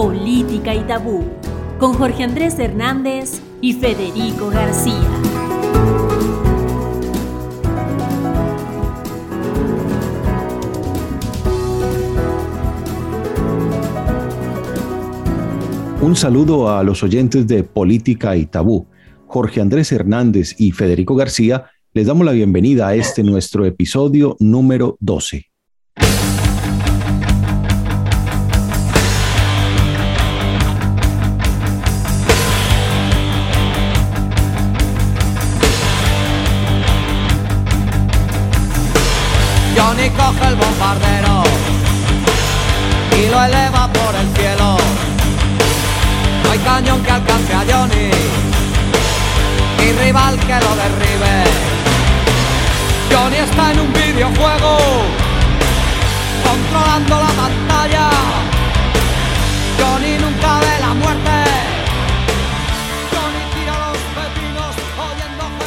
Política y Tabú con Jorge Andrés Hernández y Federico García. Un saludo a los oyentes de Política y Tabú. Jorge Andrés Hernández y Federico García les damos la bienvenida a este nuestro episodio número 12.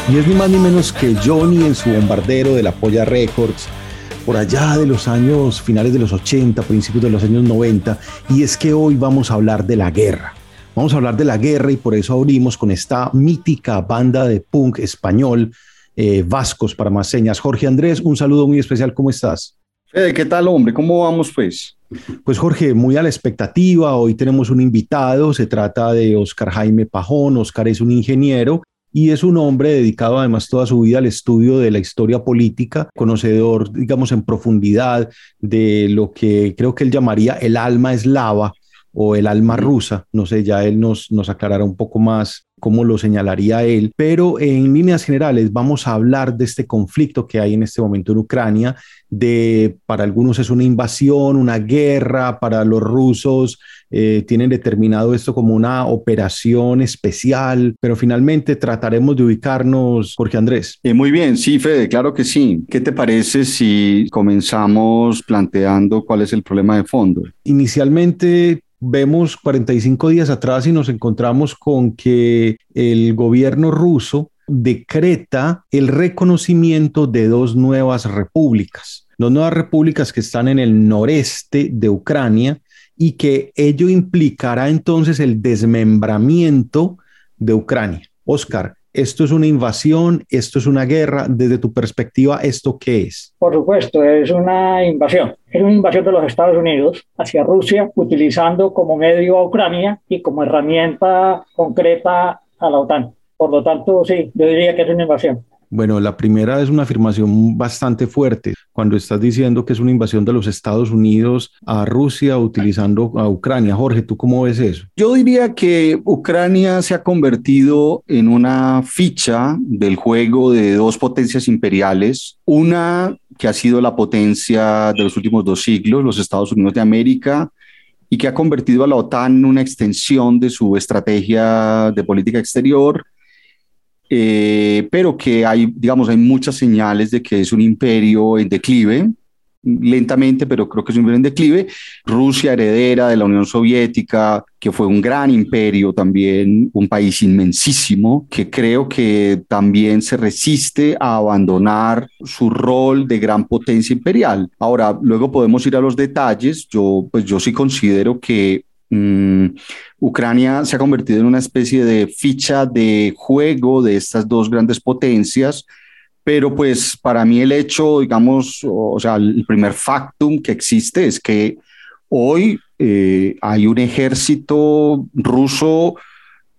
Y es ni más ni menos que Johnny en su bombardero de la Polla Records, por allá de los años finales de los 80, principios de los años 90, y es que hoy vamos a hablar de la guerra. Vamos a hablar de la guerra y por eso abrimos con esta mítica banda de punk español, eh, Vascos para más señas. Jorge Andrés, un saludo muy especial, ¿cómo estás? Fede, ¿qué tal, hombre? ¿Cómo vamos, pues? Pues Jorge, muy a la expectativa, hoy tenemos un invitado, se trata de Oscar Jaime Pajón, Oscar es un ingeniero y es un hombre dedicado además toda su vida al estudio de la historia política, conocedor, digamos, en profundidad de lo que creo que él llamaría el alma eslava o el alma rusa. No sé, ya él nos, nos aclarará un poco más cómo lo señalaría él, pero en líneas generales vamos a hablar de este conflicto que hay en este momento en Ucrania, de para algunos es una invasión, una guerra, para los rusos eh, tienen determinado esto como una operación especial, pero finalmente trataremos de ubicarnos, Jorge Andrés. Eh, muy bien, sí, Fede, claro que sí. ¿Qué te parece si comenzamos planteando cuál es el problema de fondo? Inicialmente vemos 45 días atrás y nos encontramos con que el gobierno ruso decreta el reconocimiento de dos nuevas repúblicas, dos nuevas repúblicas que están en el noreste de Ucrania y que ello implicará entonces el desmembramiento de Ucrania. Oscar, ¿esto es una invasión? ¿Esto es una guerra? Desde tu perspectiva, ¿esto qué es? Por supuesto, es una invasión. Es una invasión de los Estados Unidos hacia Rusia, utilizando como medio a Ucrania y como herramienta concreta a la OTAN. Por lo tanto, sí, yo diría que es una invasión. Bueno, la primera es una afirmación bastante fuerte cuando estás diciendo que es una invasión de los Estados Unidos a Rusia utilizando a Ucrania. Jorge, ¿tú cómo ves eso? Yo diría que Ucrania se ha convertido en una ficha del juego de dos potencias imperiales, una que ha sido la potencia de los últimos dos siglos, los Estados Unidos de América, y que ha convertido a la OTAN en una extensión de su estrategia de política exterior eh, pero que hay, digamos, hay muchas señales de que es un imperio en declive, lentamente, pero creo que es un imperio en declive. Rusia, heredera de la Unión Soviética, que fue un gran imperio también, un país inmensísimo, que creo que también se resiste a abandonar su rol de gran potencia imperial. Ahora, luego podemos ir a los detalles. Yo, pues yo sí considero que Mm, Ucrania se ha convertido en una especie de ficha de juego de estas dos grandes potencias, pero pues para mí el hecho, digamos, o, sea, el primer factum que existe es que hoy eh, hay un ejército ruso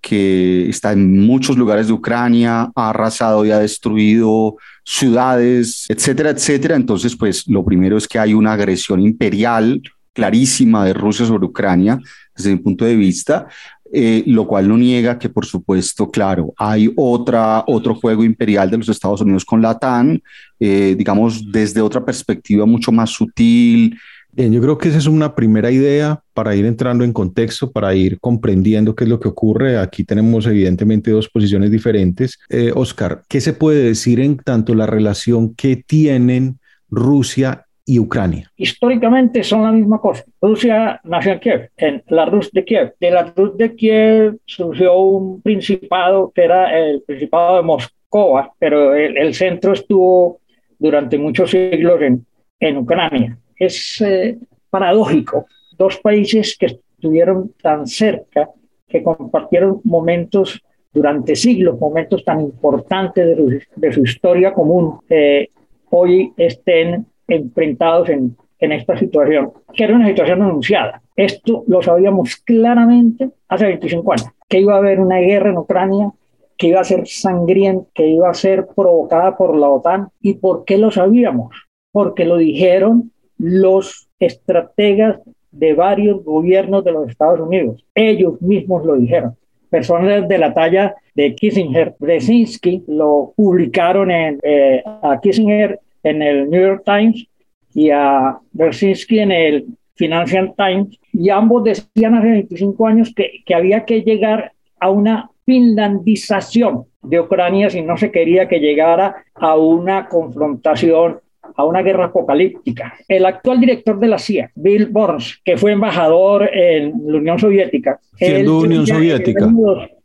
que está en muchos lugares de Ucrania, ha arrasado y ha destruido ciudades, etcétera, etcétera. Entonces, pues lo primero es que hay una agresión imperial clarísima de Rusia sobre Ucrania desde mi punto de vista, eh, lo cual no niega que, por supuesto, claro, hay otra, otro juego imperial de los Estados Unidos con la TAN, eh, digamos, desde otra perspectiva mucho más sutil. Bien, yo creo que esa es una primera idea para ir entrando en contexto, para ir comprendiendo qué es lo que ocurre. Aquí tenemos evidentemente dos posiciones diferentes. Eh, Oscar, ¿qué se puede decir en tanto la relación que tienen Rusia y Ucrania? Históricamente son la misma cosa. Rusia nació en Kiev, en la Rus de Kiev. De la Rus de Kiev surgió un principado que era el Principado de Moscova, pero el, el centro estuvo durante muchos siglos en, en Ucrania. Es eh, paradójico dos países que estuvieron tan cerca, que compartieron momentos durante siglos, momentos tan importantes de su, historia común, eh, hoy estén enfrentados en, en esta situación, que era una situación anunciada. Esto lo sabíamos claramente hace 25 años, que iba a haber una guerra en Ucrania, que iba a ser sangrienta, que iba a ser provocada por la OTAN. ¿Y por qué lo sabíamos? Porque lo dijeron los estrategas de varios gobiernos de los Estados Unidos. Ellos mismos lo dijeron. Personas de la talla de Kissinger, Brzezinski, lo publicaron en, eh, a Kissinger en el New York Times y a Brzezinski en el Financial Times, y ambos decían hace 25 años que, que había que llegar a una finlandización de Ucrania si no se quería que llegara a una confrontación a una guerra apocalíptica. El actual director de la CIA, Bill Burns, que fue embajador en la Unión Soviética. Siendo Unión Soviética.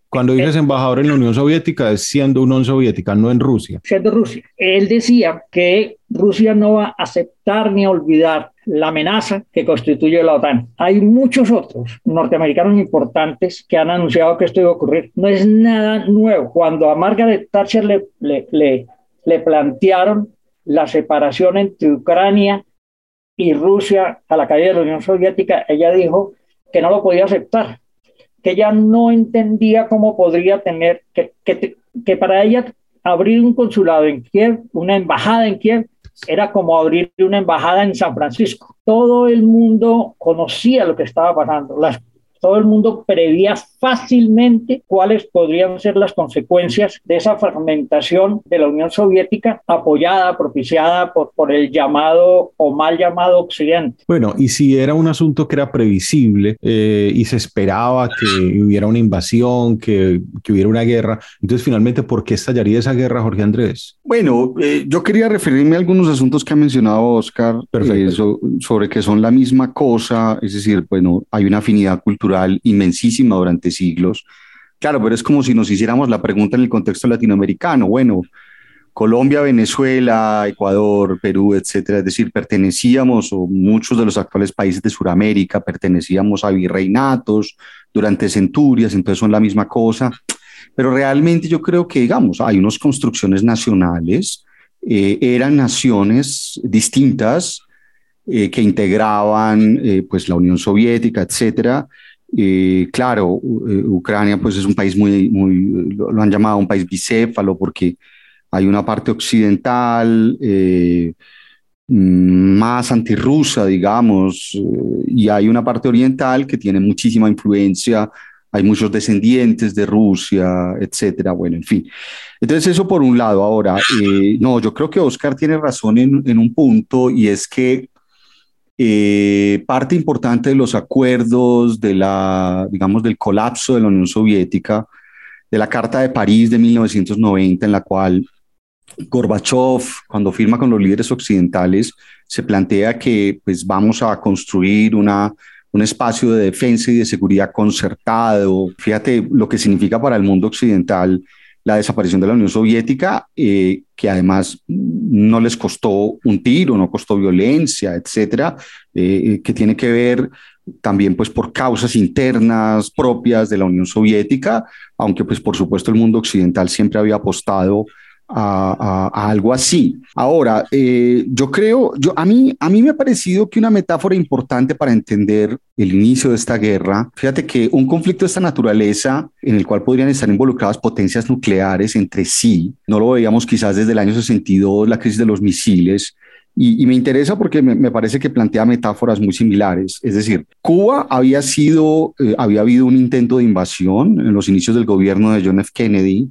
Cuando dices embajador en la Unión Soviética, es siendo Unión Soviética, no en Rusia. Siendo Rusia. Él decía que Rusia no va a aceptar ni a olvidar la amenaza que constituye la OTAN. Hay muchos otros norteamericanos importantes que han anunciado que esto iba a ocurrir. No es nada nuevo. Cuando a Margaret Thatcher le, le, le, le plantearon la separación entre Ucrania y Rusia a la caída de la Unión Soviética, ella dijo que no lo podía aceptar, que ella no entendía cómo podría tener, que, que, que para ella abrir un consulado en Kiev, una embajada en Kiev, era como abrir una embajada en San Francisco. Todo el mundo conocía lo que estaba pasando. Las todo el mundo preveía fácilmente cuáles podrían ser las consecuencias de esa fragmentación de la Unión Soviética apoyada, propiciada por, por el llamado o mal llamado Occidente. Bueno, y si era un asunto que era previsible eh, y se esperaba que hubiera una invasión, que, que, hubiera una guerra, entonces finalmente, ¿por qué estallaría esa guerra, Jorge Andrés? Bueno, eh, yo quería referirme a algunos asuntos que ha mencionado Oscar eh, sobre que son la misma cosa, es decir, bueno, hay una afinidad cultural inmensísima durante siglos. Claro, pero es como si nos hiciéramos la pregunta en el contexto latinoamericano. Bueno, Colombia, Venezuela, Ecuador, Perú, etcétera, es decir, pertenecíamos, o muchos de los actuales países de Sudamérica pertenecíamos a virreinatos durante centurias, entonces son la misma cosa. Pero realmente yo creo que, digamos, hay unas construcciones nacionales, eh, eran naciones distintas eh, que integraban eh, pues la Unión Soviética, etcétera, claro, eh, Ucrania pues es un país muy, muy, lo han llamado un país bicéfalo porque hay una parte occidental eh, más antirrusa, digamos, eh, y hay una parte oriental que tiene muchísima influencia, hay muchos descendientes de Rusia, etcétera, bueno, en fin. Entonces eso por un lado. Ahora, no, yo creo que Oscar tiene razón en, en un punto y es que eh, parte importante de los acuerdos de la, digamos, del colapso de la Unión Soviética, de la Carta de París de 1990, en la cual Gorbachev, cuando firma con los líderes occidentales, se plantea que pues, vamos a construir una, un espacio de defensa y de seguridad concertado. Fíjate lo que significa para el mundo occidental la desaparición de la Unión Soviética, eh, que además no les costó un tiro, no costó violencia, etcétera, eh, que tiene que ver también pues por causas internas propias de la Unión Soviética, aunque pues por supuesto el mundo occidental siempre había apostado a, algo así. Ahora, eh, yo creo, yo, a, mí, a mí me ha parecido que una metáfora importante para entender el inicio de esta guerra, fíjate que un conflicto de esta naturaleza, en el cual podrían estar involucradas potencias nucleares entre sí, no lo veíamos quizás desde el año 62, la crisis de los misiles, y, me interesa porque me, parece que plantea metáforas muy similares. Es decir, Cuba había sido, eh, había habido un intento de invasión en los inicios del gobierno de John F. Kennedy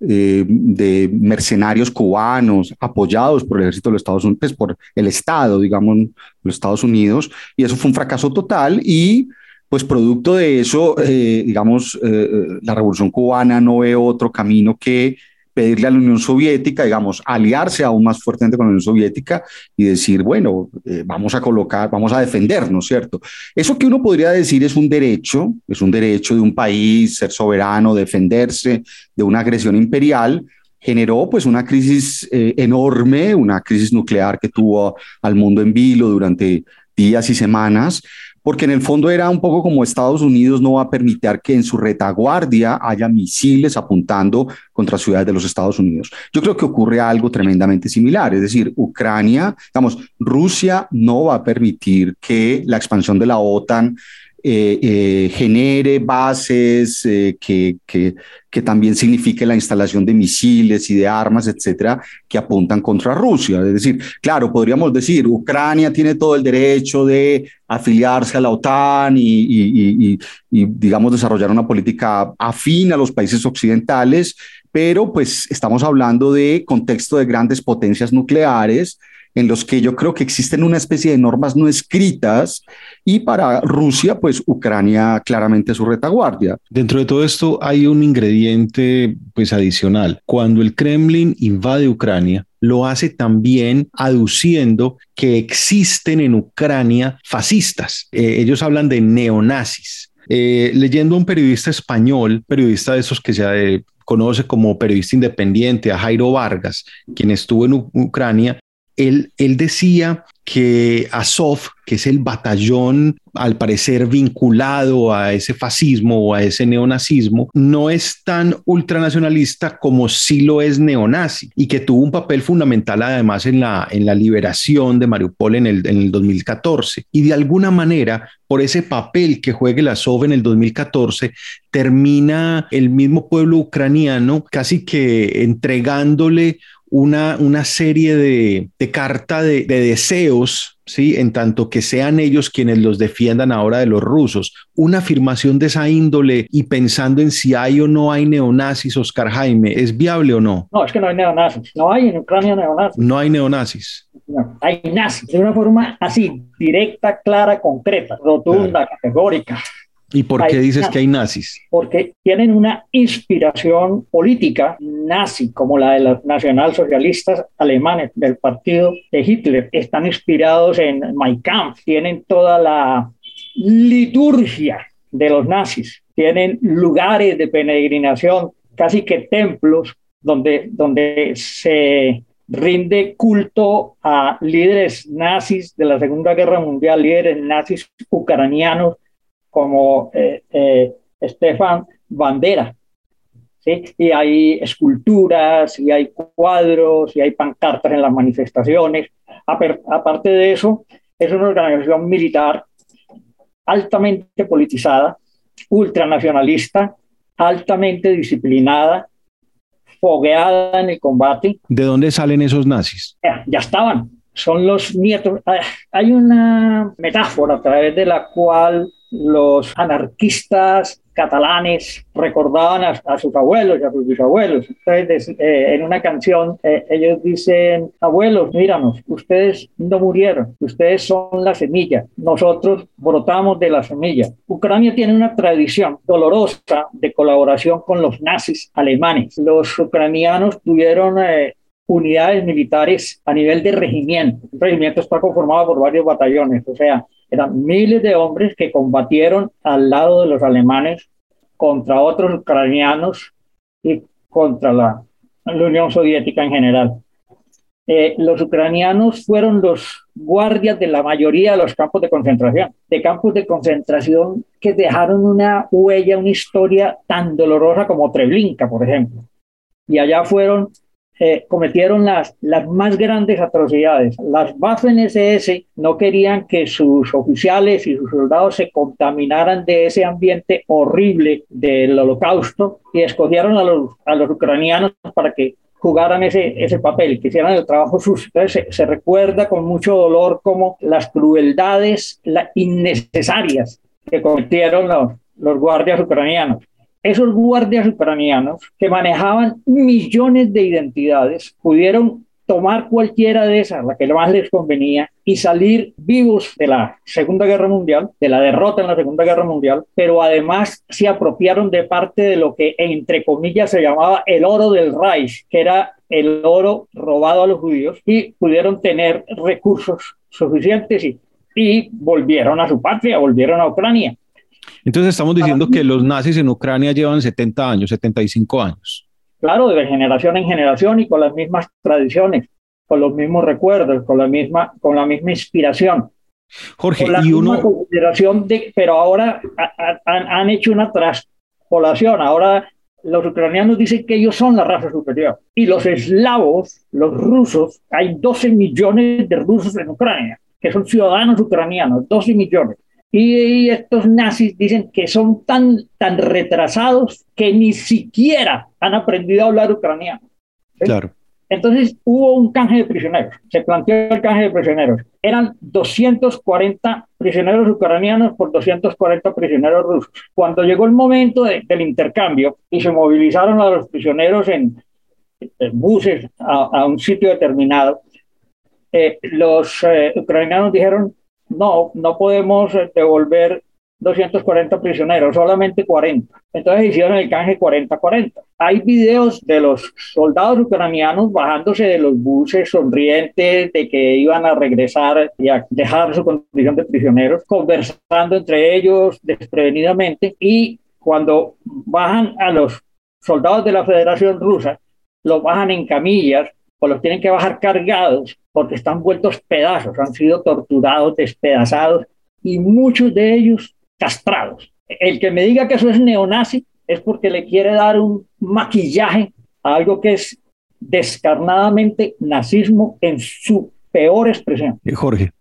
eh, de mercenarios cubanos apoyados por el ejército de los Estados Unidos, pues por el Estado, digamos, los Estados Unidos, y eso fue un fracaso total y pues producto de eso, eh, digamos, eh, la revolución cubana no ve otro camino que pedirle a la Unión Soviética, digamos, aliarse aún más fuertemente con la Unión Soviética y decir, bueno, eh, vamos a colocar, vamos a defendernos, ¿cierto? Eso que uno podría decir es un derecho, es un derecho de un país ser soberano, defenderse de una agresión imperial, generó pues una crisis eh, enorme, una crisis nuclear que tuvo al mundo en vilo durante días y semanas, porque en el fondo era un poco como Estados Unidos no va a permitir que en su retaguardia haya misiles apuntando contra ciudades de los Estados Unidos. Yo creo que ocurre algo tremendamente similar, es decir, Ucrania, digamos, Rusia no va a permitir que la expansión de la OTAN eh, eh, genere bases, eh, que, que, que, también signifique la instalación de misiles y de armas, etcétera, que apuntan contra Rusia. Es decir, claro, podríamos decir, Ucrania tiene todo el derecho de afiliarse a la OTAN y, y, y, y digamos, desarrollar una política afín a los países occidentales, pero pues estamos hablando de contexto de grandes potencias nucleares en los que yo creo que existen una especie de normas no escritas y para Rusia, pues Ucrania claramente es su retaguardia. Dentro de todo esto hay un ingrediente pues adicional. Cuando el Kremlin invade Ucrania, lo hace también aduciendo que existen en Ucrania fascistas. Eh, ellos hablan de neonazis. Eh, leyendo a un periodista español, periodista de esos que se conoce como periodista independiente, a Jairo Vargas, quien estuvo en Ucrania, él, decía que Azov, que es el batallón al parecer vinculado a ese fascismo o a ese neonazismo, no es tan ultranacionalista como sí lo es neonazi y que tuvo un papel fundamental además en la, la liberación de Mariupol en el, en el 2014. Y de alguna manera, por ese papel que juega el Azov en el 2014, termina el mismo pueblo ucraniano casi que entregándole una, una serie de, de carta de, deseos, ¿sí? en tanto que sean ellos quienes los defiendan ahora de los rusos. Una afirmación de esa índole y pensando en si hay o no hay neonazis, Oscar Jaime, ¿es viable o no? No, es que no hay neonazis. No hay en Ucrania neonazis. No hay neonazis. No, hay nazis de una forma así, directa, clara, concreta, rotunda, categórica. ¿Y por qué dices que hay nazis? Porque tienen una inspiración política nazi, como la de los nacionalsocialistas alemanes del partido de Hitler. Están inspirados en Mein Kampf, tienen toda la liturgia de los nazis, tienen lugares de peregrinación, casi que templos, donde, donde se rinde culto a líderes nazis de la Segunda Guerra Mundial, líderes nazis ucranianos como eh, eh, Stefan Bandera. ¿sí? Y hay esculturas, y hay cuadros, y hay pancartas en las manifestaciones. Aparte de eso, es una organización militar altamente politizada, ultranacionalista, altamente disciplinada, fogueada en el combate. ¿De dónde salen esos nazis? Ya, ya estaban, son los nietos. Ah, hay una metáfora a través de la cual los anarquistas catalanes recordaban a, sus abuelos y a sus bisabuelos. Entonces, eh, en una canción, eh, ellos dicen, abuelos, míranos, ustedes no murieron, ustedes son la semilla, nosotros brotamos de la semilla. Ucrania tiene una tradición dolorosa de colaboración con los nazis alemanes. Los ucranianos tuvieron eh, unidades militares a nivel de regimiento. El regimiento está conformado por varios batallones, o sea, eran miles de hombres que combatieron al lado de los alemanes contra otros ucranianos y contra la, Unión Soviética en general. Eh, los ucranianos fueron los guardias de la mayoría de los campos de concentración, de campos de concentración que dejaron una huella, una historia tan dolorosa como Treblinka, por ejemplo. Y allá fueron eh, cometieron las, las más grandes atrocidades. Las Waffen-SS no querían que sus oficiales y sus soldados se contaminaran de ese ambiente horrible del holocausto y escogieron a los, a los ucranianos para que jugaran ese, ese papel, que hicieran el trabajo sucio. Entonces se, recuerda con mucho dolor como las crueldades innecesarias que cometieron los, los guardias ucranianos esos guardias ucranianos que manejaban millones de identidades pudieron tomar cualquiera de esas, la que más les convenía, y salir vivos de la Segunda Guerra Mundial, de la derrota en la Segunda Guerra Mundial, pero además se apropiaron de parte de lo que, entre comillas, se llamaba el oro del Reich, que era el oro robado a los judíos, y pudieron tener recursos suficientes y, y volvieron a su patria, volvieron a Ucrania. Entonces estamos diciendo que los nazis en Ucrania llevan 70 años, 75 años. Claro, de generación en generación y con las mismas tradiciones, con los mismos recuerdos, con la misma, con la misma inspiración. Jorge, la y uno... consideración de, pero ahora han, han hecho una traspolación. Ahora los ucranianos dicen que ellos son la raza superior. Y los eslavos, los rusos, hay 12 millones de rusos en Ucrania, que son ciudadanos ucranianos, 12 millones. Y estos nazis dicen que son tan, tan retrasados que ni siquiera han aprendido a hablar ucraniano. Claro. Entonces hubo un canje de prisioneros, se planteó el canje de prisioneros. Eran 240 prisioneros ucranianos por 240 prisioneros rusos. Cuando llegó el momento del intercambio y se movilizaron a los prisioneros en, buses a, un sitio determinado, eh, los eh, ucranianos dijeron, no, no podemos devolver 240 prisioneros, solamente 40. Entonces hicieron el canje 40-40. Hay videos de los soldados ucranianos bajándose de los buses sonrientes de que iban a regresar y a dejar su condición de prisioneros, conversando entre ellos desprevenidamente y cuando bajan a los soldados de la Federación Rusa, los bajan en camillas o los tienen que bajar cargados porque están vueltos pedazos, han sido torturados, despedazados y muchos de ellos castrados. El que me diga que eso es neonazi es porque le quiere dar un maquillaje a algo que es descarnadamente nazismo en su peor expresión. Eh, Jorge,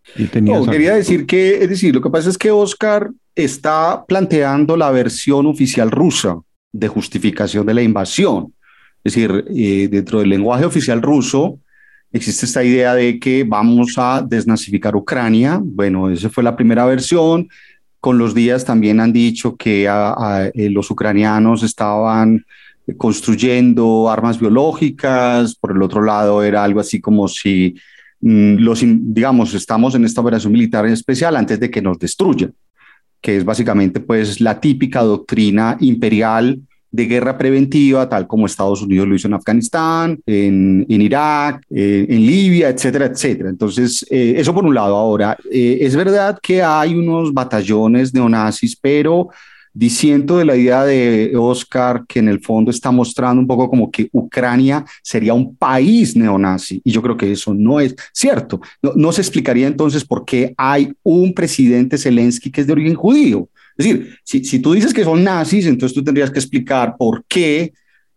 quería decir que, es decir, lo que pasa es que Oscar está planteando la versión oficial rusa de justificación de la invasión. Es decir, eh, dentro del lenguaje oficial ruso existe esta idea de que vamos a desnazificar Ucrania. Bueno, esa fue la primera versión con los días también han dicho que eh, los ucranianos estaban construyendo armas biológicas, por el otro lado era algo así como si mm, los, digamos, estamos en esta operación militar especial antes de que nos destruyan, que es básicamente pues la típica doctrina imperial de guerra preventiva, tal como Estados Unidos lo hizo en Afganistán, en, en Irak, en Libia, etcétera, etcétera. Entonces, eh, eso por un lado. Ahora, eh, es verdad que hay unos batallones neonazis, pero diciendo de la idea de Oscar que en el fondo está mostrando un poco como que Ucrania sería un país neonazi y yo creo que eso no es cierto. No, no se explicaría entonces por qué hay un presidente Zelensky que es de origen judío. Es decir, si, si tú dices que son nazis, entonces tú tendrías que explicar por qué, eh,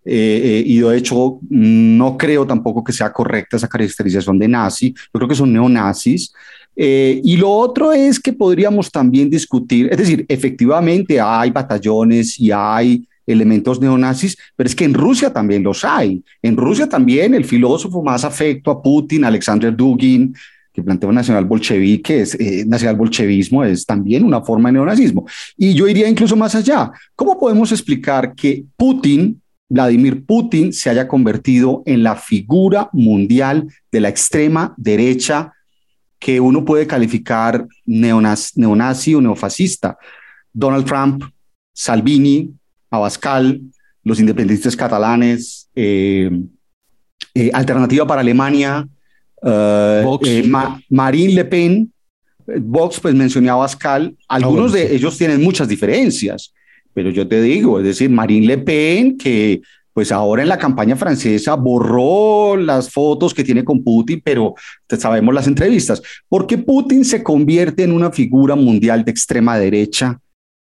eh, y de hecho no creo tampoco que sea correcta esa caracterización de nazi, yo creo que son neonazis. Eh, y lo otro es que podríamos también discutir, es decir, efectivamente hay batallones y hay elementos neonazis, pero es que en Rusia también los hay. En Rusia también el filósofo más afecto a Putin, Alexander Dugin, que plantea nacional bolchevique, es, eh, nacional bolchevismo es también una forma de neonazismo. Y yo iría incluso más allá. ¿Cómo podemos explicar que Putin, Vladimir Putin, se haya convertido en la figura mundial de la extrema derecha que uno puede calificar neonazi, neonazi o neofascista? Donald Trump, Salvini, Abascal, los independentistas catalanes, eh, eh, Alternativa para Alemania, Uh, eh, Marine Le Pen, Vox, pues mencioné a Abascal, algunos de ellos tienen muchas diferencias, pero yo te digo, es decir, Marine Le Pen, que pues ahora en la campaña francesa borró las fotos que tiene con Putin, pero sabemos las entrevistas. ¿Por qué Putin se convierte en una figura mundial de extrema derecha,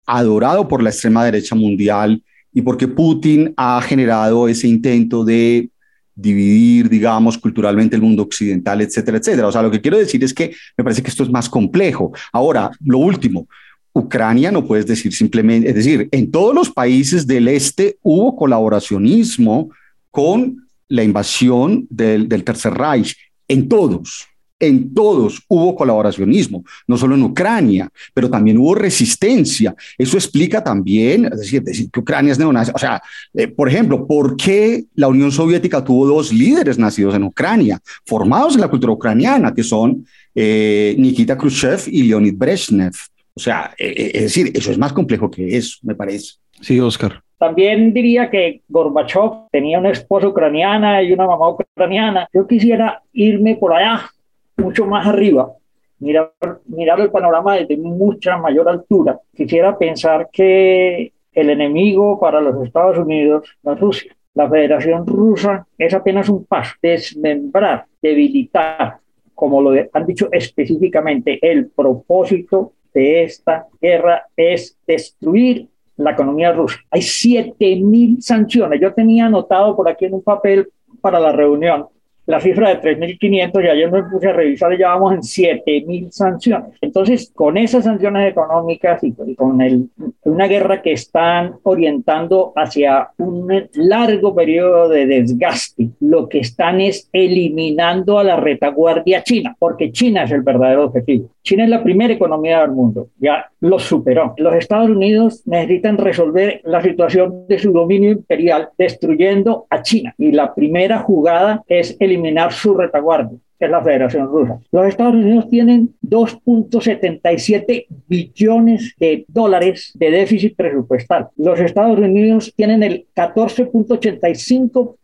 adorado por la extrema derecha mundial, y porque Putin ha generado ese intento de dividir, digamos, culturalmente el mundo occidental, etcétera, etcétera. O sea, lo que quiero decir es que me parece que esto es más complejo. Ahora, lo último, Ucrania no puedes decir simplemente, es decir, en todos los países del este hubo colaboracionismo con la invasión del, del Tercer Reich, en todos en todos hubo colaboracionismo, no solo en Ucrania, pero también hubo resistencia. Eso explica también, es decir, decir que Ucrania es neonazi. O sea, eh, por ejemplo, ¿por qué la Unión Soviética tuvo dos líderes nacidos en Ucrania, formados en la cultura ucraniana, que son eh, Nikita Khrushchev y Leonid Brezhnev? O sea, eh, es decir, eso es más complejo que eso, me parece. Sí, Oscar. También diría que Gorbachev tenía una esposa ucraniana y una mamá ucraniana. Yo quisiera irme por allá, mucho más arriba, mirar, mirar el panorama desde mucha mayor altura. Quisiera pensar que el enemigo para los Estados Unidos es Rusia. La Federación Rusa es apenas un paso, desmembrar, debilitar como lo han dicho específicamente, el propósito de esta guerra es destruir la economía rusa. Hay 7.000 sanciones. Yo tenía anotado por aquí en un papel para la reunión la cifra de 3.500 y ayer me puse a revisar y ya vamos en 7.000 sanciones. Entonces, con esas sanciones económicas y con el, una guerra que están orientando hacia un largo periodo de desgaste, lo que están es eliminando a la retaguardia china, porque China es el verdadero objetivo. China es la primera economía del mundo, ya lo superó. Los Estados Unidos necesitan resolver la situación de su dominio imperial destruyendo a China y la primera jugada es el eliminar su retaguardia, que es la Federación Rusa. Los Estados Unidos tienen 2.77 billones de dólares de déficit presupuestal. Los Estados Unidos tienen el 14.85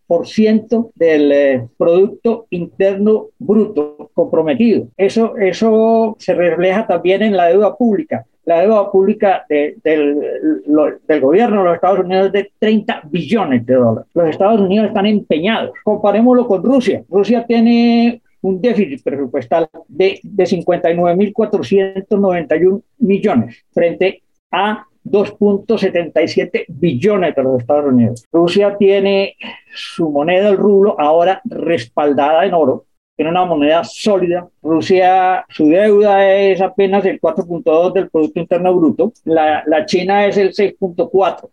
del eh, Producto Interno Bruto comprometido. Eso, eso se refleja también en la deuda pública la deuda pública del, gobierno de los Estados Unidos es de 30 billones de dólares. Los Estados Unidos están empeñados. Comparémoslo con Rusia. Rusia tiene un déficit presupuestal de, de 59.491 millones frente a 2.77 billones de los Estados Unidos. Rusia tiene su moneda, el rublo, ahora respaldada en oro tiene una moneda sólida. Rusia, su deuda es apenas el 4.2 del Producto Interno Bruto. La, la China es el 6.4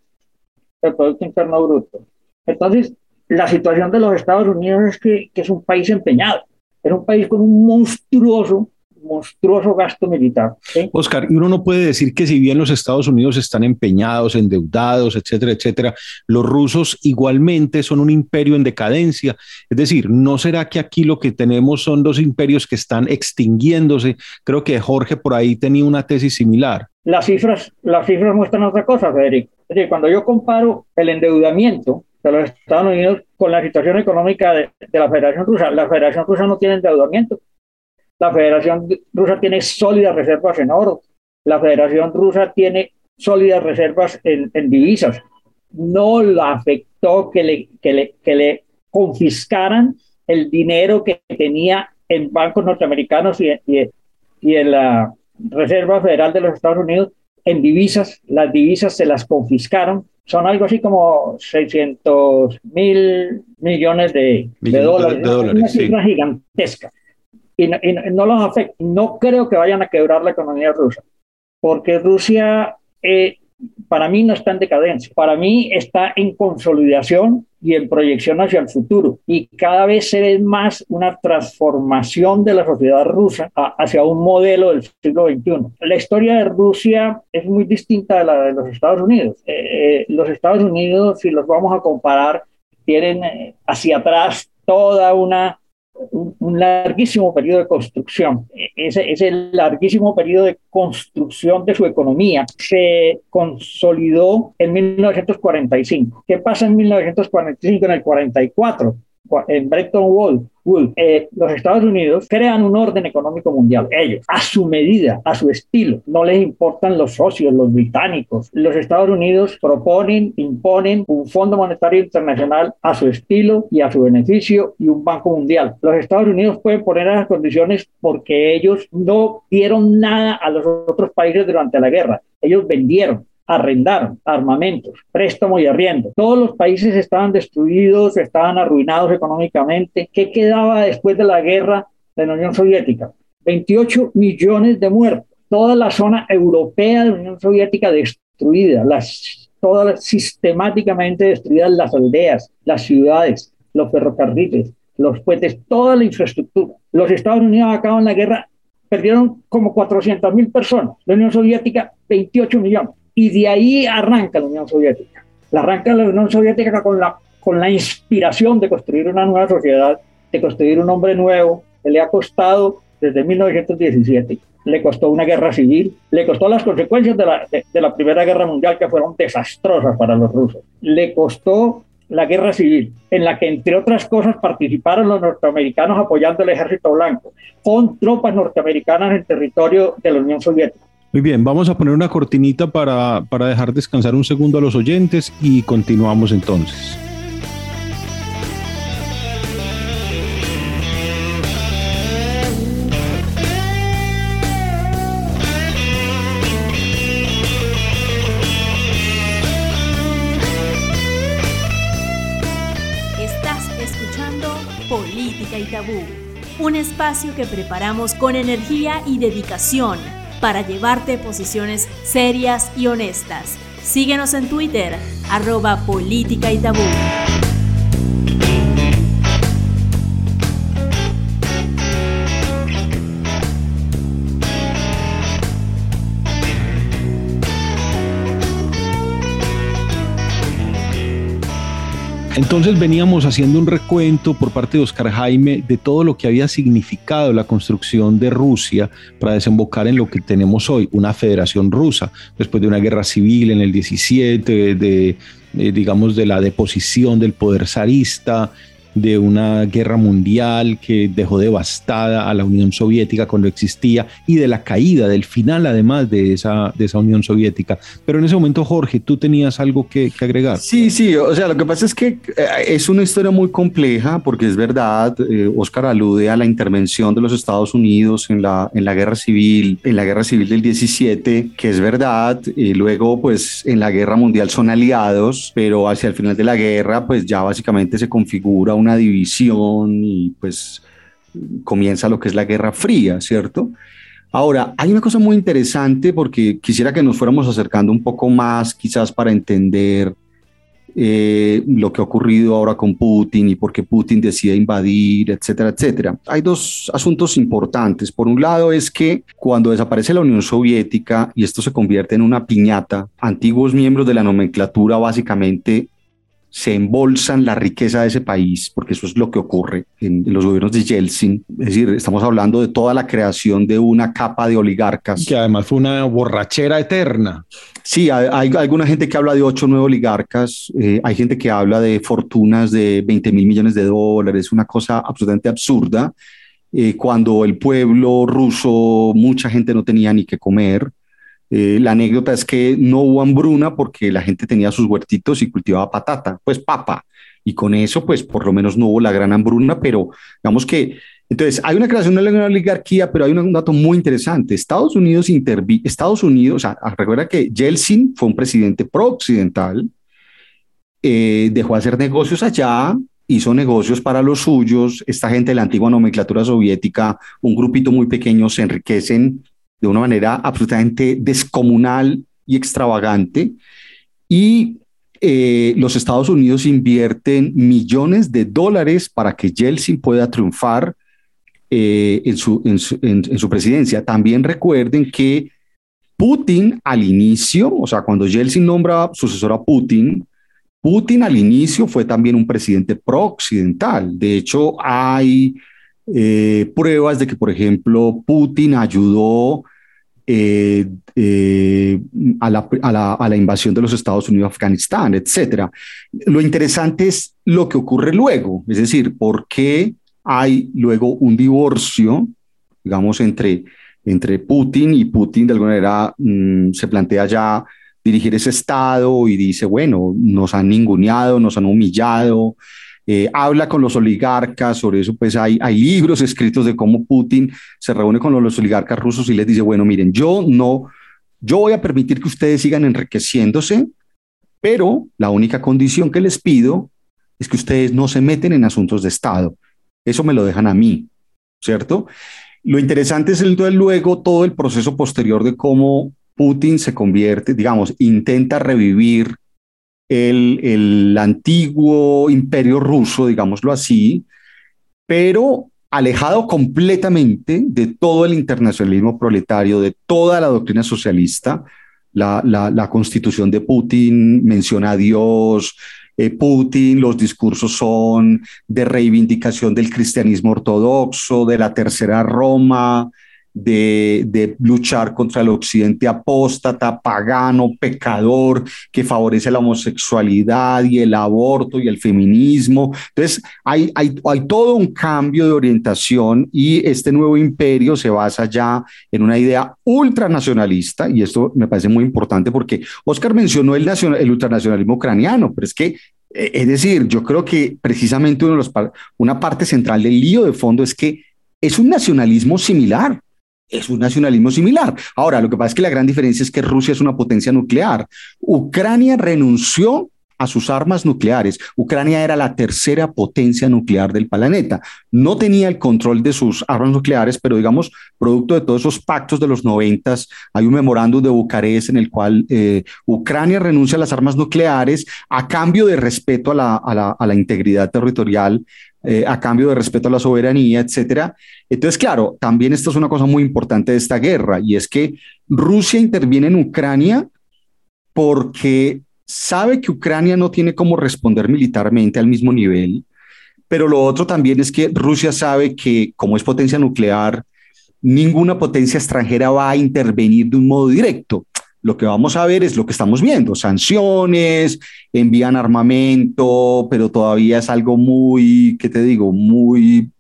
del Producto Interno Bruto. Entonces, la situación de los Estados Unidos es que, que es un país empeñado. Es un país con un monstruoso monstruoso gasto militar. Oscar, y uno no puede decir que si bien los Estados Unidos están empeñados, endeudados, etcétera, etcétera, los rusos igualmente son un imperio en decadencia. Es decir, ¿no será que aquí lo que tenemos son dos imperios que están extinguiéndose? Creo que Jorge por ahí tenía una tesis similar. Las cifras, las cifras muestran otra cosa, Federico. Es decir, cuando yo comparo el endeudamiento de los Estados Unidos con la situación económica de, de la Federación Rusa, la Federación Rusa no tiene endeudamiento, la Federación Rusa tiene sólidas reservas en oro. La Federación Rusa tiene sólidas reservas en, divisas. No la afectó que le, que, le, que le confiscaran el dinero que tenía en bancos norteamericanos y, y, y en la Reserva Federal de los Estados Unidos en divisas. Las divisas se las confiscaron. Son algo así como 600 mil millones de, dólares. una cifra gigantesca y no, los afecta. No creo que vayan a quebrar la economía rusa, porque Rusia eh, para mí no está en decadencia, para mí está en consolidación y en proyección hacia el futuro. Y cada vez se ve más una transformación de la sociedad rusa hacia un modelo del siglo XXI. La historia de Rusia es muy distinta de la de los Estados Unidos. Eh, eh, los Estados Unidos, si los vamos a comparar, tienen hacia atrás toda una un, larguísimo periodo de construcción. Ese, ese larguísimo periodo de construcción de su economía se consolidó en 1945. ¿Qué pasa en 1945? En el 44, en Bretton Woods, eh, los Estados Unidos crean un orden económico mundial, ellos, a su medida, a su estilo. No les importan los socios, los británicos. Los Estados Unidos proponen, imponen un Fondo Monetario Internacional a su estilo y a su beneficio y un Banco Mundial. Los Estados Unidos pueden poner esas condiciones porque ellos no dieron nada a los otros países durante la guerra. Ellos vendieron arrendaron armamentos, préstamo y arriendo. Todos los países estaban destruidos, estaban arruinados económicamente. ¿Qué quedaba después de la guerra de la Unión Soviética? 28 millones de muertos. Toda la zona europea de la Unión Soviética destruida, las, todas sistemáticamente destruidas las aldeas, las ciudades, los ferrocarriles, los puentes, toda la infraestructura. Los Estados Unidos acaban la guerra, perdieron como 400 mil personas. La Unión Soviética, 28 millones y de ahí arranca la Unión Soviética. La arranca la Unión Soviética con la, con la inspiración de construir una nueva sociedad, de construir un hombre nuevo, que le ha costado desde 1917. Le costó una guerra civil, le costó las consecuencias de la, de la Primera Guerra Mundial que fueron desastrosas para los rusos. Le costó la guerra civil, en la que, entre otras cosas, participaron los norteamericanos apoyando el ejército blanco, con tropas norteamericanas en territorio de la Unión Soviética. Muy bien, vamos a poner una cortinita para, para dejar descansar un segundo a los oyentes y continuamos entonces. Estás escuchando Política Itagüí, un espacio que preparamos con energía y dedicación para llevarte posiciones serias y honestas. Síguenos en Twitter, arroba política y tabú. Entonces veníamos haciendo un recuento por parte de Oscar Jaime de todo lo que había significado la construcción de Rusia para desembocar en lo que tenemos hoy, una federación rusa, después de una guerra civil en el 17, de, eh, digamos, de la deposición del poder zarista, de una guerra mundial que dejó devastada a la Unión Soviética cuando existía y de la caída, del final además de esa, de esa Unión Soviética. Pero en ese momento, Jorge, tú tenías algo que, agregar. Sí, sí, o sea, lo que pasa es que eh, es una historia muy compleja porque es verdad, Oscar eh, alude a la intervención de los Estados Unidos en la, en la guerra civil, en la guerra civil del 17, que es verdad, y luego pues en la guerra mundial son aliados, pero hacia el final de la guerra pues ya básicamente se configura un una división y pues comienza lo que es la Guerra Fría, ¿cierto? Ahora, hay una cosa muy interesante porque quisiera que nos fuéramos acercando un poco más, quizás para entender eh, lo que ha ocurrido ahora con Putin y por qué Putin decide invadir, etcétera, etcétera. Hay dos asuntos importantes. Por un lado es que cuando desaparece la Unión Soviética y esto se convierte en una piñata, antiguos miembros de la nomenclatura básicamente se embolsan la riqueza de ese país, porque eso es lo que ocurre en, los gobiernos de Yeltsin. Es decir, estamos hablando de toda la creación de una capa de oligarcas. Que además fue una borrachera eterna. Sí, hay, alguna gente que habla de ocho nueve oligarcas, eh, hay gente que habla de fortunas de 20 mil millones de dólares, una cosa absolutamente absurda. Eh, cuando el pueblo ruso, mucha gente no tenía ni qué comer. Eh, la anécdota es que no hubo hambruna porque la gente tenía sus huertitos y cultivaba patata, pues papa. Y con eso, pues por lo menos no hubo la gran hambruna, pero digamos que entonces, hay una creación de la oligarquía, pero hay un dato muy interesante. Estados Unidos intervi Estados Unidos, o sea, recuerda que Yeltsin fue un presidente pro-occidental, eh, dejó de hacer negocios allá, hizo negocios para los suyos. Esta gente de la antigua nomenclatura soviética, un grupito muy pequeño, se enriquecen de una manera absolutamente descomunal y extravagante. Y eh, los Estados Unidos invierten millones de dólares para que Yeltsin pueda triunfar eh, en, su, en, su, presidencia. También recuerden que Putin al inicio, o sea, cuando Yeltsin nombra sucesor a Putin, Putin al inicio fue también un presidente pro-occidental. De hecho, hay eh, pruebas de que, por ejemplo, Putin ayudó eh, eh, a, la, invasión de los Estados Unidos a Afganistán, etc. Lo interesante es lo que ocurre luego, es decir, por qué hay luego un divorcio, digamos, entre, entre Putin y Putin de alguna manera mm, se plantea ya dirigir ese Estado y dice, bueno, nos han ninguneado, nos han humillado, eh, habla con los oligarcas, sobre eso pues hay, hay libros escritos de cómo Putin se reúne con los, oligarcas rusos y les dice, bueno, miren, yo no, yo voy a permitir que ustedes sigan enriqueciéndose, pero la única condición que les pido es que ustedes no se meten en asuntos de Estado. Eso me lo dejan a mí, ¿cierto? Lo interesante es el, luego todo el proceso posterior de cómo Putin se convierte, digamos, intenta revivir el, antiguo imperio ruso, digámoslo así, pero alejado completamente de todo el internacionalismo proletario, de toda la doctrina socialista. La, constitución de Putin menciona a Dios, eh, Putin, los discursos son de reivindicación del cristianismo ortodoxo, de la tercera Roma, de, luchar contra el occidente apóstata, pagano, pecador, que favorece la homosexualidad y el aborto y el feminismo. Entonces, hay, hay, hay todo un cambio de orientación y este nuevo imperio se basa ya en una idea ultranacionalista, y esto me parece muy importante porque Oscar mencionó el, nacional, el ultranacionalismo ucraniano, pero es que eh, es decir, yo creo que precisamente uno de los, una parte central del lío de fondo es que es un nacionalismo similar es un nacionalismo similar. Ahora, lo que pasa es que la gran diferencia es que Rusia es una potencia nuclear. Ucrania renunció a sus armas nucleares. Ucrania era la tercera potencia nuclear del planeta. No tenía el control de sus armas nucleares, pero digamos, producto de todos esos pactos de los noventas, hay un memorándum de Bucarest en el cual eh, Ucrania renuncia a las armas nucleares a cambio de respeto a la, integridad territorial, eh, a cambio de respeto a la soberanía, etcétera. Entonces, claro, también esto es una cosa muy importante de esta guerra y es que Rusia interviene en Ucrania porque sabe que Ucrania no tiene cómo responder militarmente al mismo nivel, pero lo otro también es que Rusia sabe que como es potencia nuclear, ninguna potencia extranjera va a intervenir de un modo directo. Lo que vamos a ver es lo que estamos viendo, sanciones, envían armamento, pero todavía es algo muy, ¿qué te digo? Muy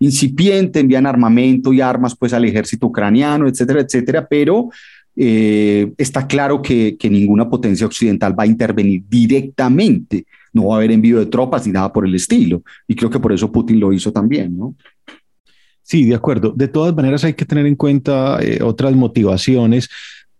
incipiente, envían armamento y armas pues al ejército ucraniano, etcétera, etcétera, pero eh, está claro que, ninguna potencia occidental va a intervenir directamente, no va a haber envío de tropas ni nada por el estilo. Y creo que por eso Putin lo hizo también, ¿no? Sí, de acuerdo. De todas maneras hay que tener en cuenta eh, otras motivaciones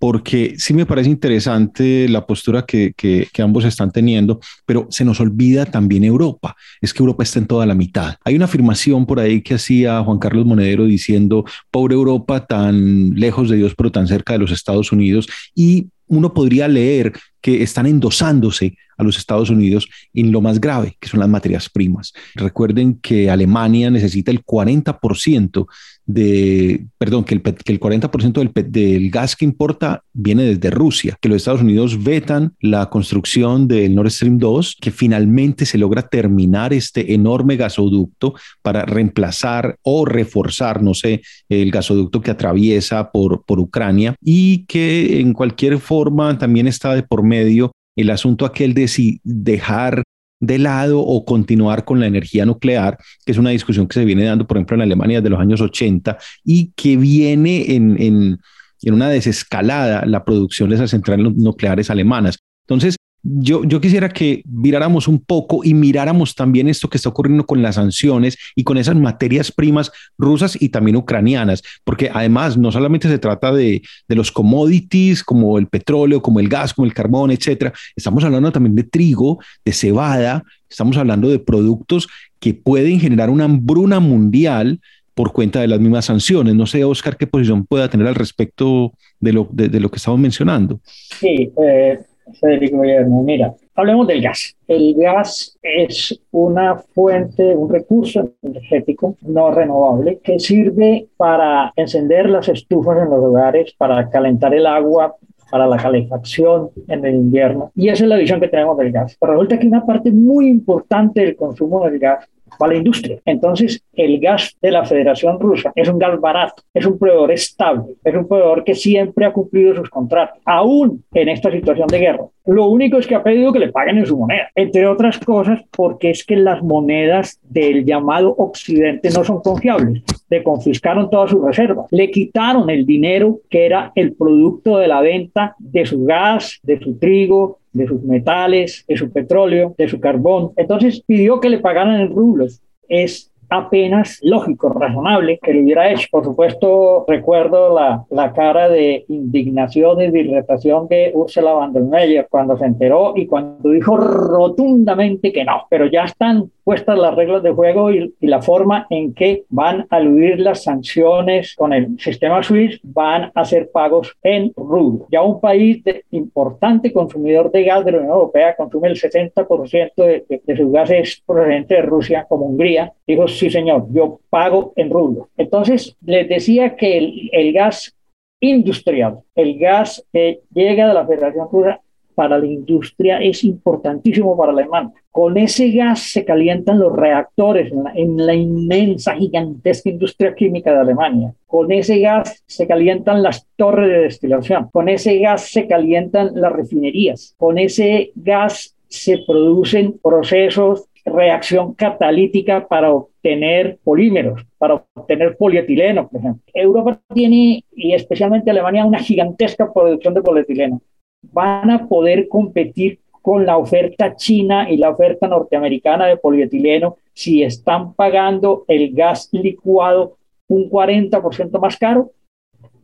porque sí me parece interesante la postura que, ambos están teniendo, pero se nos olvida también Europa. Es que Europa está en toda la mitad. Hay una afirmación por ahí que hacía Juan Carlos Monedero diciendo, pobre Europa tan lejos de Dios, pero tan cerca de los Estados Unidos. Y uno podría leer que están endosándose a los Estados Unidos en lo más grave, que son las materias primas. Recuerden que Alemania necesita el 40% de, perdón, que el, que el 40% del, del, gas que importa viene desde Rusia, que los Estados Unidos vetan la construcción del Nord Stream 2, que finalmente se logra terminar este enorme gasoducto para reemplazar o reforzar, no sé, el gasoducto que atraviesa por, por Ucrania y que en cualquier forma también está de por medio el asunto aquel de si dejar de lado o continuar con la energía nuclear, que es una discusión que se viene dando, por ejemplo, en Alemania desde los años 80 y que viene en, en, en una desescalada la producción de esas centrales nucleares alemanas. Entonces, yo, yo quisiera que viráramos un poco y miráramos también esto que está ocurriendo con las sanciones y con esas materias primas rusas y también ucranianas, porque además no solamente se trata de, de los commodities como el petróleo, como el gas, como el carbón, etcétera, estamos hablando también de trigo, de cebada, estamos hablando de productos que pueden generar una hambruna mundial por cuenta de las mismas sanciones. No sé, Oscar, qué posición pueda tener al respecto de lo, de, lo que estamos mencionando. Sí, eh, Federico Guillermo. Mira, hablemos del gas. El gas es una fuente, un recurso energético no renovable que sirve para encender las estufas en los hogares, para calentar el agua, para la calefacción en el invierno. Y esa es la visión que tenemos del gas. Pero resulta que una parte muy importante del consumo del gas para la industria. Entonces, el gas de la Federación Rusa es un gas barato, es un proveedor estable, es un proveedor que siempre ha cumplido sus contratos, aún en esta situación de guerra. Lo único es que ha pedido que le paguen en su moneda, entre otras cosas porque es que las monedas del llamado Occidente no son confiables. Le confiscaron todas sus reservas, le quitaron el dinero que era el producto de la venta de su gas, de su trigo, de sus metales, de su petróleo, de su carbón. Entonces pidió que le pagaran en rublos. Es apenas lógico, razonable que lo hubiera hecho. Por supuesto, recuerdo la, la cara de indignación y de irritación de Ursula von der Leyen cuando se enteró y cuando dijo rotundamente que no, pero ya están puestas las reglas de juego y, la forma en que van a aludir las sanciones con el sistema SWIFT, van a hacer pagos en rublo. Ya un país de, importante consumidor de gas de la Unión Europea consume el 60% de, de, de sus gases procedentes de Rusia, como Hungría, dijo, sí señor, yo pago en rublo. Entonces, les decía que el, el gas industrial, el gas que llega de la Federación Rusa para la industria es importantísimo para Alemania. Con ese gas se calientan los reactores en la, inmensa, gigantesca industria química de Alemania. Con ese gas se calientan las torres de destilación. Con ese gas se calientan las refinerías. Con ese gas se producen procesos reacción catalítica para obtener polímeros, para obtener polietileno, por ejemplo. Europa tiene, y especialmente Alemania, una gigantesca producción de polietileno van a poder competir con la oferta china y la oferta norteamericana de polietileno si están pagando el gas licuado un 40% más caro?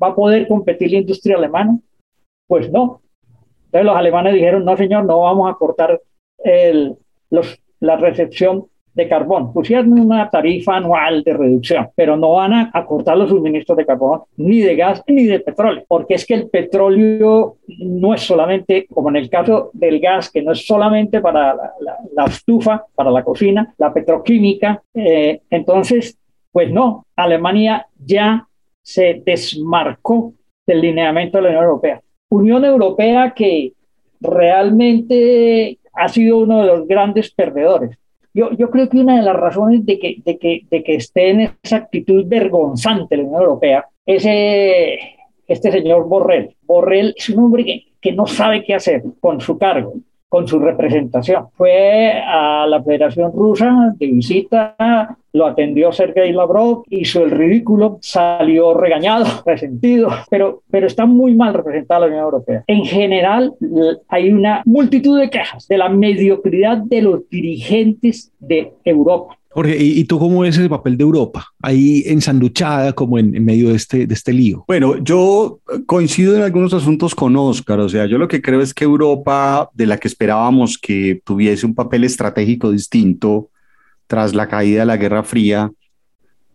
¿Va a poder competir la industria alemana? Pues no. Entonces los alemanes dijeron, no señor, no vamos a cortar el, la recepción de carbón. Pusieron una tarifa anual de reducción, pero no van a, cortar los suministros de carbón, ni de gas, ni de petróleo, porque es que el petróleo no es solamente, como en el caso del gas, que no es solamente para la, estufa, para la cocina, la petroquímica. Eh, entonces, pues no, Alemania ya se desmarcó del lineamiento de la Unión Europea. Unión Europea que realmente ha sido uno de los grandes perdedores. Yo, creo que una de las razones de que, esté en esa actitud vergonzante la Unión Europea es eh, este señor Borrell. Borrell es un hombre que no sabe qué hacer con su cargo con su representación. Fue a la Federación Rusa de visita, lo atendió Sergei Lavrov, hizo el ridículo, salió regañado, resentido, pero, pero está muy mal representada la Unión Europea. En general, hay una multitud de quejas de la mediocridad de los dirigentes de Europa. Jorge, ¿y, tú cómo ves el papel de Europa ahí ensanduchada como en, medio de este, de este lío? Bueno, yo coincido en algunos asuntos con Oscar, o sea, yo lo que creo es que Europa, de la que esperábamos que tuviese un papel estratégico distinto tras la caída de la Guerra Fría,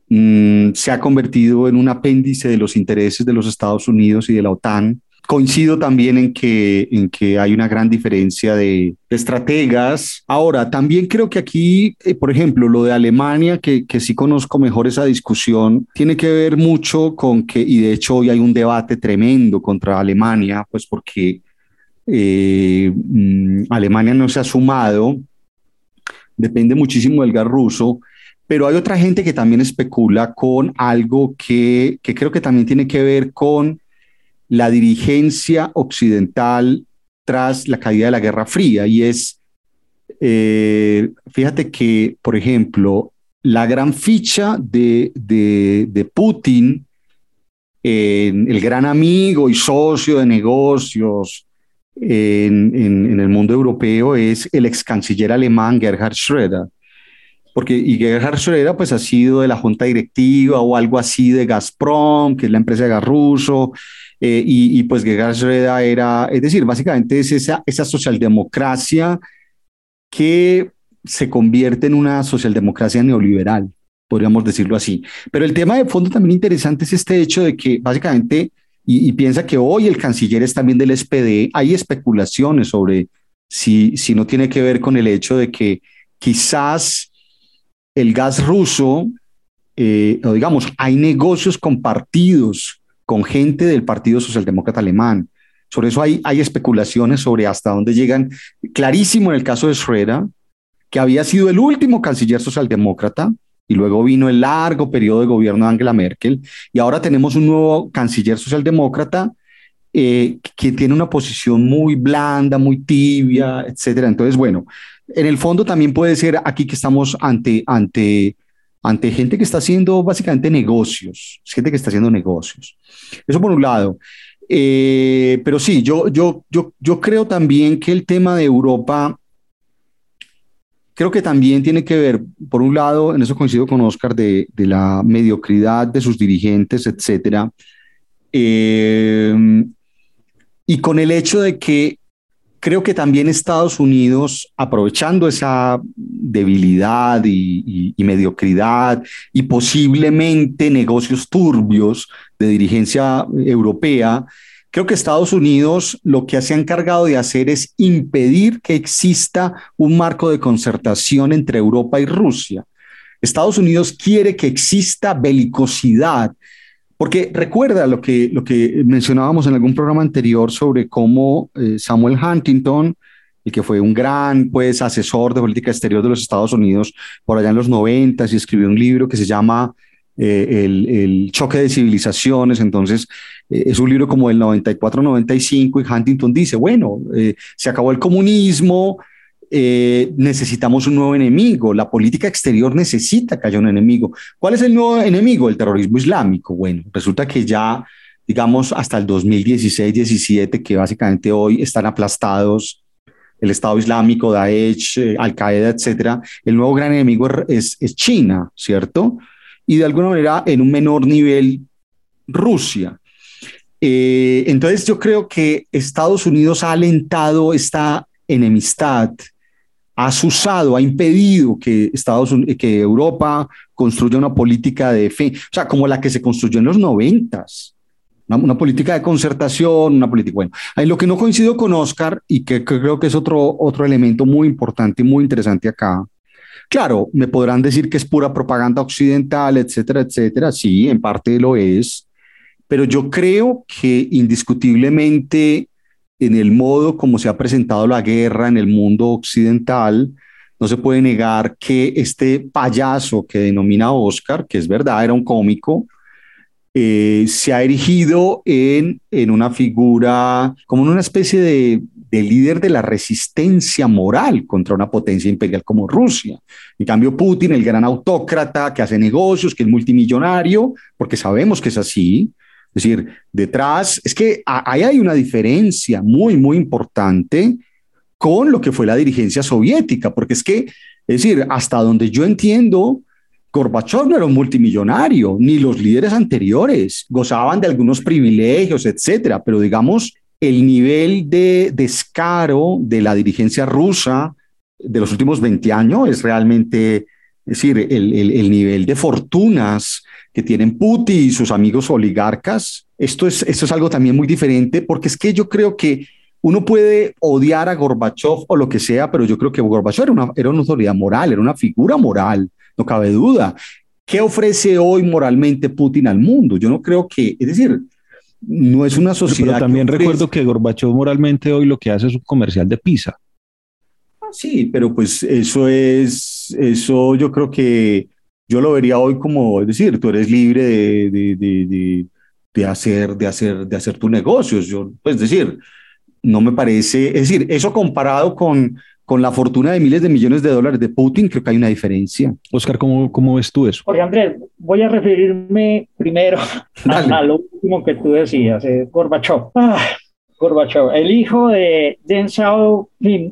mm, se ha convertido en un apéndice de los intereses de los Estados Unidos y de la OTAN coincido también en que, en que hay una gran diferencia de, estrategas. Ahora, también creo que aquí, eh, por ejemplo, lo de Alemania, que, que sí conozco mejor esa discusión, tiene que ver mucho con que, y de hecho hoy hay un debate tremendo contra Alemania, pues porque eh, mm, Alemania no se ha sumado, depende muchísimo del gas ruso, pero hay otra gente que también especula con algo que, que creo que también tiene que ver con la dirigencia occidental tras la caída de la Guerra Fría y es, eh, fíjate que, por ejemplo, la gran ficha de, de, Putin, el gran amigo y socio de negocios en, en, el mundo europeo, es el ex canciller alemán Gerhard Schröder. Porque, y Gerhard Schröder pues ha sido de la junta directiva o algo así de Gazprom, que es la empresa de gas ruso, eh, y, pues Gerhard Schröder era, es decir, básicamente es esa, esa socialdemocracia que se convierte en una socialdemocracia neoliberal, podríamos decirlo así. Pero el tema de fondo también interesante es este hecho de que básicamente, y, piensa que hoy el canciller es también del SPD, hay especulaciones sobre si, si no tiene que ver con el hecho de que quizás el gas ruso, eh, o digamos, hay negocios compartidos con gente del Partido Socialdemócrata Alemán. Sobre eso hay, hay especulaciones sobre hasta dónde llegan. Clarísimo en el caso de Schröder, que había sido el último canciller socialdemócrata, y luego vino el largo periodo de gobierno de Angela Merkel, y ahora tenemos un nuevo canciller socialdemócrata eh, que tiene una posición muy blanda, muy tibia, etcétera. Entonces, bueno, en el fondo también puede ser aquí que estamos ante, ante ante gente que está haciendo básicamente negocios, gente que está haciendo negocios. Eso por un lado. Eh, pero sí, yo, yo, yo, yo creo también que el tema de Europa, creo que también tiene que ver, por un lado, en eso coincido con Oscar, de, la mediocridad de sus dirigentes, etcétera. Eh, y con el hecho de que creo que también Estados Unidos, aprovechando esa debilidad y, mediocridad y posiblemente negocios turbios de dirigencia europea, creo que Estados Unidos lo que se ha encargado de hacer es impedir que exista un marco de concertación entre Europa y Rusia. Estados Unidos quiere que exista belicosidad, porque recuerda lo que, lo que mencionábamos en algún programa anterior sobre cómo eh, Samuel Huntington, el que fue un gran pues, asesor de política exterior de los Estados Unidos por allá en los 90 y escribió un libro que se llama eh, el, choque de civilizaciones. Entonces, eh, es un libro como del 94-95 y Huntington dice, bueno, se acabó el comunismo, eh, necesitamos un nuevo enemigo. La política exterior necesita que haya un enemigo. ¿Cuál es el nuevo enemigo? El terrorismo islámico. Bueno, resulta que ya, digamos, hasta el 2016-17, que básicamente hoy están aplastados el Estado Islámico, Daesh, eh, Al-Qaeda, etcétera, el nuevo gran enemigo es, es China, ¿cierto? Y de alguna manera, en un menor nivel, Rusia. Eh, entonces yo creo que Estados Unidos ha alentado esta enemistad, ha usado, ha impedido que Estados que Europa construya una política de fe, o sea, como la que se construyó en los noventas, una, política de concertación, una política, bueno, en lo que no coincido con Oscar y que, que, creo que es otro, otro elemento muy importante y muy interesante acá. Claro, me podrán decir que es pura propaganda occidental, etcétera, etcétera. Sí, en parte lo es, pero yo creo que indiscutiblemente en el modo como se ha presentado la guerra en el mundo occidental, no se puede negar que este payaso que denomina Oscar, que es verdad, era un cómico, eh, se ha erigido en, en una figura, como en una especie de, de, líder de la resistencia moral contra una potencia imperial como Rusia. En cambio, Putin, el gran autócrata que hace negocios, que es multimillonario, porque sabemos que es así, es decir, detrás, es que ahí hay una diferencia muy, muy importante con lo que fue la dirigencia soviética, porque es que, es decir, hasta donde yo entiendo, Gorbachev no era un multimillonario, ni los líderes anteriores gozaban de algunos privilegios, etcétera, pero digamos, el nivel de descaro de la dirigencia rusa de los últimos 20 años es realmente, es decir, el, el, el nivel de fortunas que tienen Putin y sus amigos oligarcas. Esto es, esto es algo también muy diferente porque es que yo creo que uno puede odiar a Gorbachev o lo que sea, pero yo creo que Gorbachev era una, era una autoridad moral, era una figura moral, no cabe duda. ¿Qué ofrece hoy moralmente Putin al mundo? Yo no creo que, es decir, no es una sociedad. Pero también recuerdo que Gorbachev moralmente hoy lo que hace es un comercial de pizza. Sí, pero pues eso es, eso yo creo que yo lo vería hoy como, es decir, tú eres libre de, de, de, de hacer, de, hacer, de hacer tus negocios. Yo, pues, es decir, no me parece, es decir, eso comparado con, con la fortuna de miles de millones de dólares de Putin, creo que hay una diferencia. Oscar, ¿cómo, cómo ves tú eso? Jorge Andrés, voy a referirme primero a, lo último que tú decías, eh, Gorbachev. Ah, Gorbachev, el hijo de Deng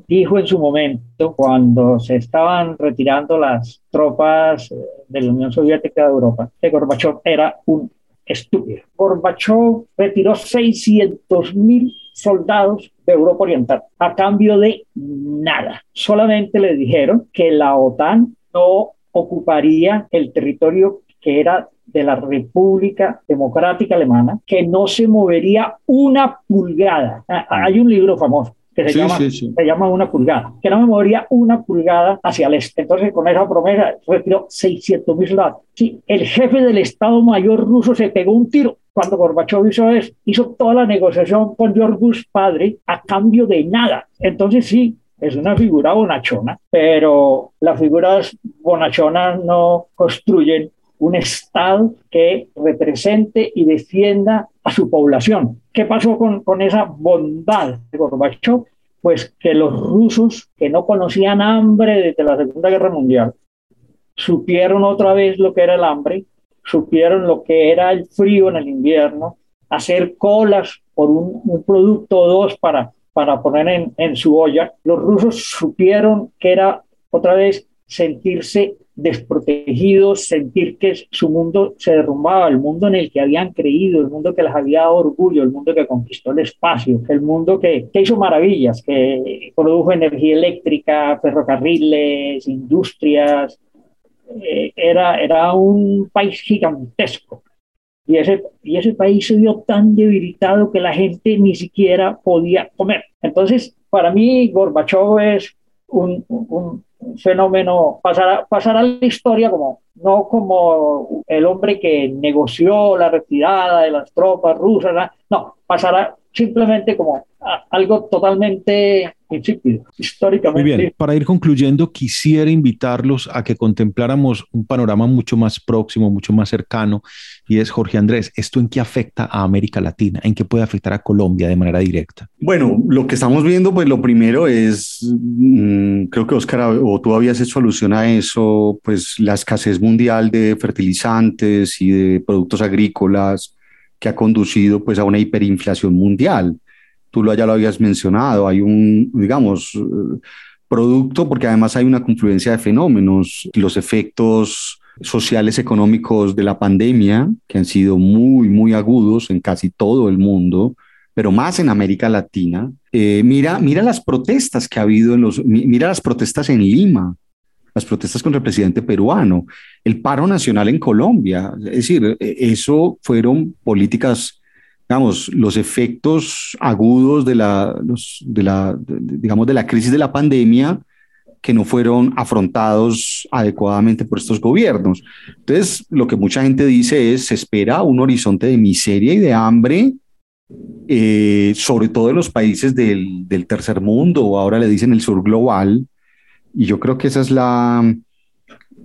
dijo en su momento, cuando se estaban retirando las tropas eh, de la Unión Soviética de Europa, que Gorbachev era un estúpido. Gorbachev retiró 600 mil soldados de Europa Oriental a cambio de nada. Solamente le dijeron que la OTAN no ocuparía el territorio que era de la República Democrática Alemana que no se movería una pulgada. Ah, hay un libro famoso que se, llama, se llama Una pulgada, que no me movería una pulgada hacia el este. Entonces, con esa promesa, retiró 600 mil soldados. Sí, el jefe del Estado Mayor ruso se pegó un tiro cuando Gorbachev hizo eso, hizo toda la negociación con George Bush padre a cambio de nada. Entonces, sí, es una figura bonachona, pero las figuras bonachonas no construyen un Estado que represente y defienda a su población. ¿Qué pasó con, con esa bondad de Gorbachev? Pues que los rusos, que no conocían hambre desde la Segunda Guerra Mundial, supieron otra vez lo que era el hambre, supieron lo que era el frío en el invierno, hacer colas por un, producto o dos para, para poner en, en su olla. Los rusos supieron que era otra vez sentirse desprotegidos, sentir que su mundo se derrumbaba, el mundo en el que habían creído, el mundo que les había dado orgullo, el mundo que conquistó el espacio, el mundo que, que hizo maravillas, que produjo energía eléctrica, ferrocarriles, industrias. Eh, era, era un país gigantesco. Y ese, y ese país se vio tan debilitado que la gente ni siquiera podía comer. Entonces, para mí, Gorbachev es un, un, fenómeno, pasará, pasará la historia como, no como el hombre que negoció la retirada de las tropas rusas, no, pasará simplemente como algo totalmente insípido, históricamente. Muy bien, para ir concluyendo, quisiera invitarlos a que contempláramos un panorama mucho más próximo, mucho más cercano, y es Jorge Andrés, ¿esto en qué afecta a América Latina? ¿En qué puede afectar a Colombia de manera directa? Bueno, lo que estamos viendo, pues lo primero es, mmm, creo que Oscar o tú habías hecho alusión a eso, pues la escasez mundial de fertilizantes y de productos agrícolas que ha conducido pues a una hiperinflación mundial tú ya lo habías mencionado, hay un, digamos, producto, porque además hay una confluencia de fenómenos, los efectos sociales económicos de la pandemia, que han sido muy, muy agudos en casi todo el mundo, pero más en América Latina. Eh, mira, mira las protestas que ha habido en los, mira las protestas en Lima, las protestas contra el presidente peruano, el paro nacional en Colombia. Es decir, e, eso fueron políticas, digamos, los efectos agudos de la, de la, digamos, de la crisis de la pandemia que no fueron afrontados adecuadamente por estos gobiernos. Entonces, lo que mucha gente dice es, se espera un horizonte de miseria y de hambre eh, sobre todo en los países del, del, tercer mundo, ahora le dicen el sur global, y yo creo que esa es la,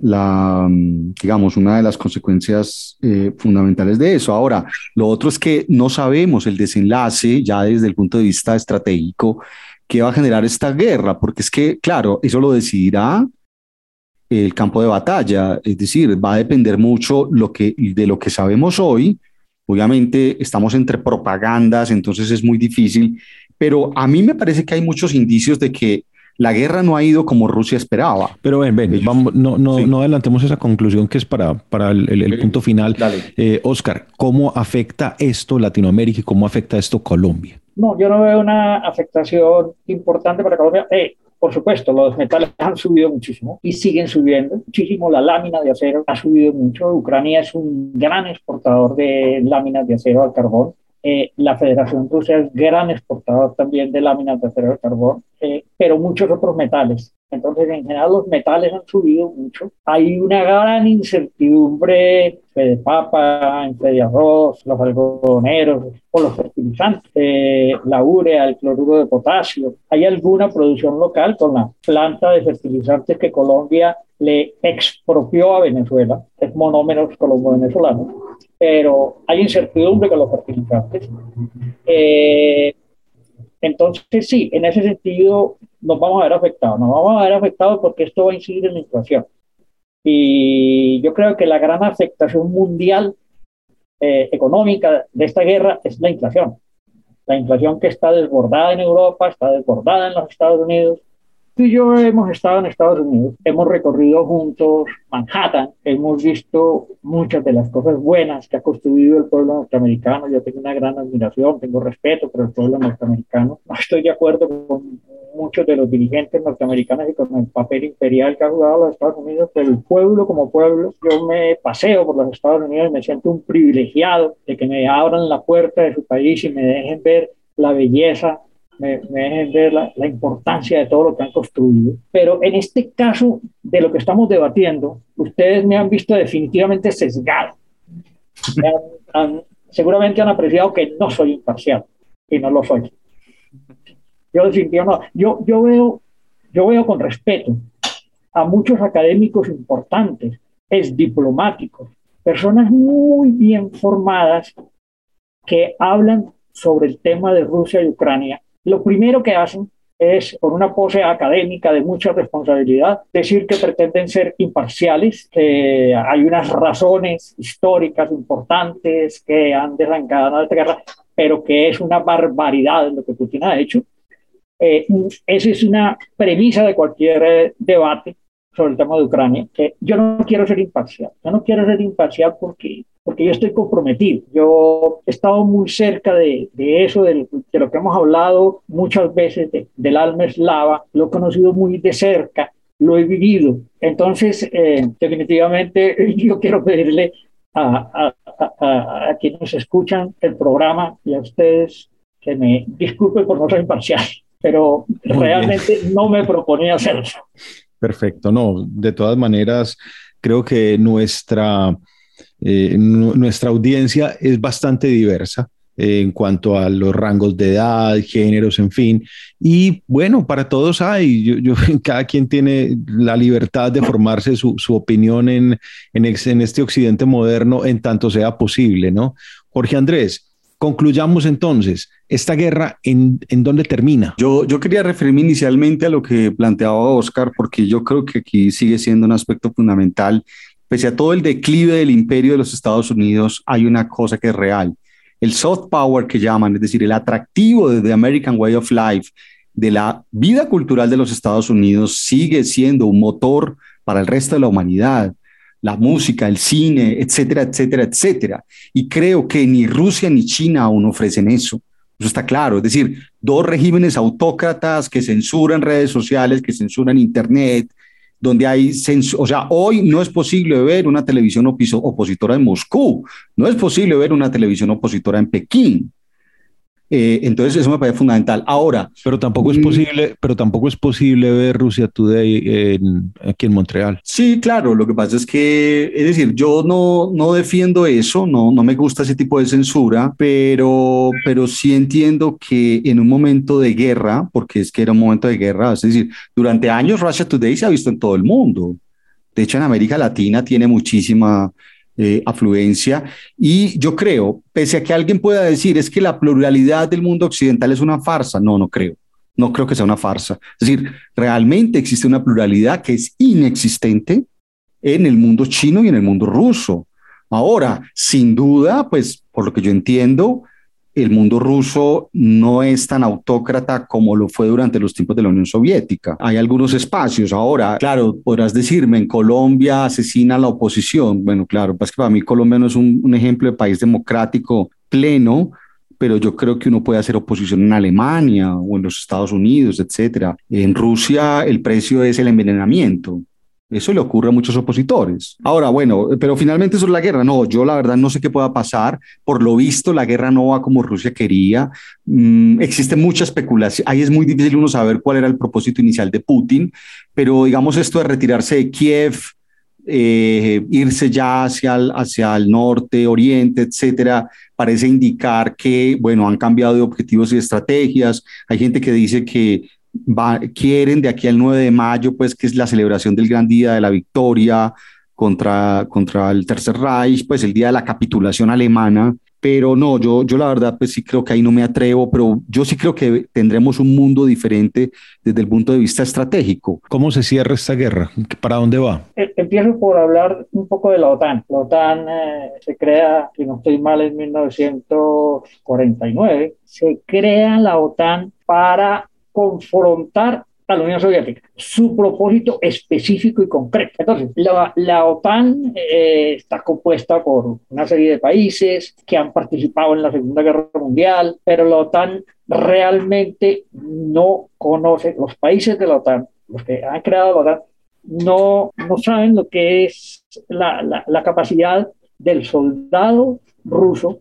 la digamos, una de las consecuencias eh, fundamentales de eso. Ahora, lo otro es que no sabemos el desenlace ya desde el punto de vista estratégico que va a generar esta guerra, porque es que, claro, eso lo decidirá el campo de batalla, es decir, va a depender mucho lo que, de lo que sabemos hoy, Obviamente estamos entre propagandas, entonces es muy difícil, pero a mí me parece que hay muchos indicios de que la guerra no ha ido como Rusia esperaba. Pero ven, ven, vamos, no, no, no, adelantemos esa conclusión que es para, para el, punto final. Eh, Oscar, ¿cómo afecta esto Latinoamérica y cómo afecta esto Colombia? No, yo no veo una afectación importante para Colombia. Eh, por supuesto, los metales han subido muchísimo y siguen subiendo muchísimo. La lámina de acero ha subido mucho. Ucrania es un gran exportador de láminas de acero al carbón. Eh, la Federación Rusa es gran exportador también de láminas de acero al carbón, eh, pero muchos otros metales. Entonces, en general, los metales han subido mucho. Hay una gran incertidumbre de papa, en de arroz, los algodoneros o los fertilizantes, eh, la urea, el cloruro de potasio. Hay alguna producción local con la planta de fertilizantes que Colombia le expropió a Venezuela, es monómeros colombo-venezolanos, pero hay incertidumbre con los fertilizantes. Eh, entonces, sí, en ese sentido nos vamos a ver afectados. Nos vamos a ver afectados porque esto va a incidir en la inflación. Y yo creo que la gran afectación mundial eh, económica de esta guerra es la inflación. La inflación que está desbordada en Europa, está desbordada en los Estados Unidos, Tú y yo hemos estado en Estados Unidos, hemos recorrido juntos Manhattan, hemos visto muchas de las cosas buenas que ha construido el pueblo norteamericano. Yo tengo una gran admiración, tengo respeto por el pueblo norteamericano. No estoy de acuerdo con muchos de los dirigentes norteamericanos y con el papel imperial que ha jugado los Estados Unidos, pero el pueblo como pueblo, yo me paseo por los Estados Unidos y me siento un privilegiado de que me abran la puerta de su país y me dejen ver la belleza me, dejen ver la, la, importancia de todo lo que han construido. Pero en este caso de lo que estamos debatiendo, ustedes me han visto definitivamente sesgado. seguramente han apreciado que no soy imparcial y no lo soy. Yo definitivamente no. Yo, yo, veo, yo veo con respeto a muchos académicos importantes, es diplomáticos, personas muy bien formadas que hablan sobre el tema de Rusia y Ucrania lo primero que hacen es, con una pose académica de mucha responsabilidad, decir que pretenden ser imparciales, que hay unas razones históricas importantes que han desencadenado esta guerra, pero que es una barbaridad lo que Putin ha hecho. Eh, esa es una premisa de cualquier eh, debate sobre el tema de Ucrania, que yo no quiero ser imparcial. Yo no quiero ser imparcial porque porque yo estoy comprometido. Yo he estado muy cerca de, de eso, de, de, lo que hemos hablado muchas veces del alma eslava, lo he conocido muy de cerca, lo he vivido. Entonces, eh, definitivamente, yo quiero pedirle a, a, a, a, quienes escuchan el programa y a ustedes que me disculpen por no ser imparcial, pero realmente no me proponía hacer eso. Perfecto, no, de todas maneras, creo que nuestra eh, nuestra audiencia es bastante diversa eh, en cuanto a los rangos de edad, géneros, en fin. Y bueno, para todos hay, yo, cada quien tiene la libertad de formarse su, opinión en, en, en, este occidente moderno en tanto sea posible, ¿no? Jorge Andrés, concluyamos entonces, ¿esta guerra en, en dónde termina? Yo, yo quería referirme inicialmente a lo que planteaba Oscar, porque yo creo que aquí sigue siendo un aspecto fundamental pese a todo el declive del imperio de los Estados Unidos, hay una cosa que es real. El soft power que llaman, es decir, el atractivo de The American Way of Life, de la vida cultural de los Estados Unidos, sigue siendo un motor para el resto de la humanidad. la música, el cine, etcétera, etcétera, etcétera. Y creo que ni Rusia ni China aún ofrecen eso. Eso está claro. Es decir, dos regímenes autócratas que censuran redes sociales, que censuran Internet, donde hay o sea, hoy no es posible ver una televisión opositora en Moscú, no es posible ver una televisión opositora en Pekín. Eh, entonces eso me parece fundamental. Ahora, pero tampoco es mm, posible, pero tampoco es posible ver Rusia Today aquí en Montreal. Sí, claro. Lo que pasa es que, es decir, yo no, no defiendo eso, no, no me gusta ese tipo de censura, pero, pero sí entiendo que en un momento de guerra, porque es que era un momento de guerra, es decir, durante años Russia Today se ha visto en todo el mundo. De hecho, en América Latina tiene muchísima eh, afluencia. Y yo creo, pese a que alguien pueda decir es que la pluralidad del mundo occidental es una farsa, no, no creo. No creo que sea una farsa. Es decir, realmente existe una pluralidad que es inexistente en el mundo chino y en el mundo ruso. Ahora, sin duda, pues por lo que yo entiendo, el mundo ruso no es tan autócrata como lo fue durante los tiempos de la Unión Soviética. Hay algunos espacios. Ahora, claro, podrás decirme, en Colombia asesina a la oposición. Bueno, claro, es que para mí Colombia no es un, un ejemplo de país democrático pleno, pero yo creo que uno puede hacer oposición en Alemania o en los Estados Unidos, etcétera. En Rusia el precio es el envenenamiento. Eso le ocurre a muchos opositores. Ahora, bueno, pero finalmente eso es la guerra. No, yo la verdad no sé qué pueda pasar. Por lo visto, la guerra no va como Rusia quería. Mm, existe mucha especulación. Ahí es muy difícil uno saber cuál era el propósito inicial de Putin, pero digamos esto de retirarse de Kiev, eh, irse ya hacia el, hacia el norte, oriente, etcétera, parece indicar que, bueno, han cambiado de objetivos y estrategias. Hay gente que dice que quieren de aquí al 9 de mayo, pues que es la celebración del gran día de la victoria contra, contra el Tercer Reich, pues el día de la capitulación alemana. Pero no, yo, yo la verdad pues sí creo que ahí no me atrevo, pero yo sí creo que tendremos un mundo diferente desde el punto de vista estratégico. ¿Cómo se cierra esta guerra? ¿Para dónde va? Eh, empiezo por hablar un poco de la OTAN. La OTAN eh, se crea, si no estoy mal, en 1949. Se crea la OTAN para confrontar a la Unión Soviética, su propósito específico y concreto. Entonces, la, OTAN eh, está compuesta por una serie de países que han participado en la Segunda Guerra Mundial, pero la OTAN realmente no conoce, los países de la OTAN, los que han creado la OTAN, no, no saben lo que es la, la, capacidad del soldado ruso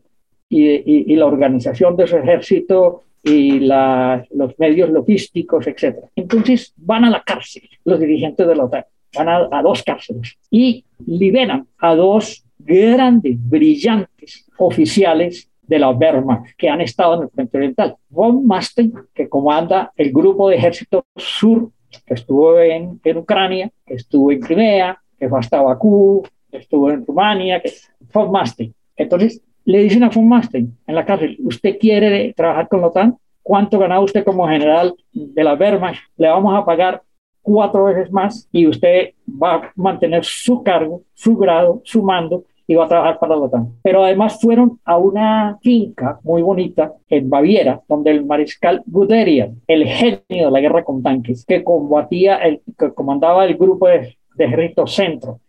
y, y, la organización de su ejército y los medios logísticos, etc. Entonces van a la cárcel los dirigentes de la OTAN, van a, dos cárceles y liberan a dos grandes, brillantes oficiales de la Wehrmacht que han estado en el frente oriental. Von Masten, que comanda el grupo de ejército sur, que estuvo en, en Ucrania, que estuvo en Crimea, que fue hasta Bakú, que estuvo en Rumania, que Von Masten. Entonces, le dicen a von Masten en la cárcel, ¿usted quiere trabajar con la OTAN? ¿Cuánto gana usted como general de la Wehrmacht? Le vamos a pagar cuatro veces más y usted va a mantener su cargo, su grado, su mando y va a trabajar para la OTAN. Pero además fueron a una finca muy bonita en Baviera, donde el mariscal Guderian, el genio de la guerra con tanques, que combatía, el, que comandaba el grupo de, de ejército centro,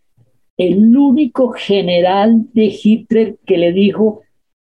el único general de Hitler que le dijo,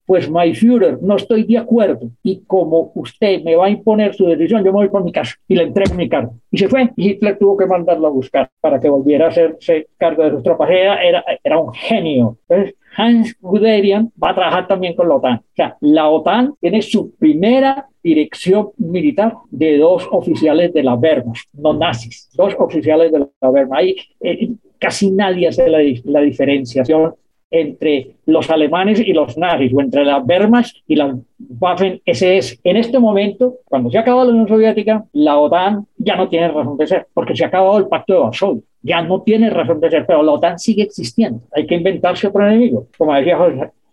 pues my Führer, no estoy de acuerdo y como usted me va a imponer su decisión, yo me voy por mi casa y le entrego mi cargo. Y se fue. Y Hitler tuvo que mandarlo a buscar para que volviera a hacerse cargo de sus tropas. Era, era, un genio. Entonces, Hans Guderian va a trabajar también con la OTAN. O sea, la OTAN tiene su primera dirección militar de dos oficiales de la Wehrmacht, no nazis, dos oficiales de la Wehrmacht. Ahí eh, casi nadie hace la, diferenciación entre los alemanes y los nazis, o entre las Wehrmacht y las Waffen-SS. En este momento, cuando se ha acabado la Unión Soviética, la OTAN ya no tiene razón de ser, porque se ha acabado el Pacto de Varsovia. Ya no tiene razón de ser, pero la OTAN sigue existiendo. Hay que inventarse otro enemigo, como decía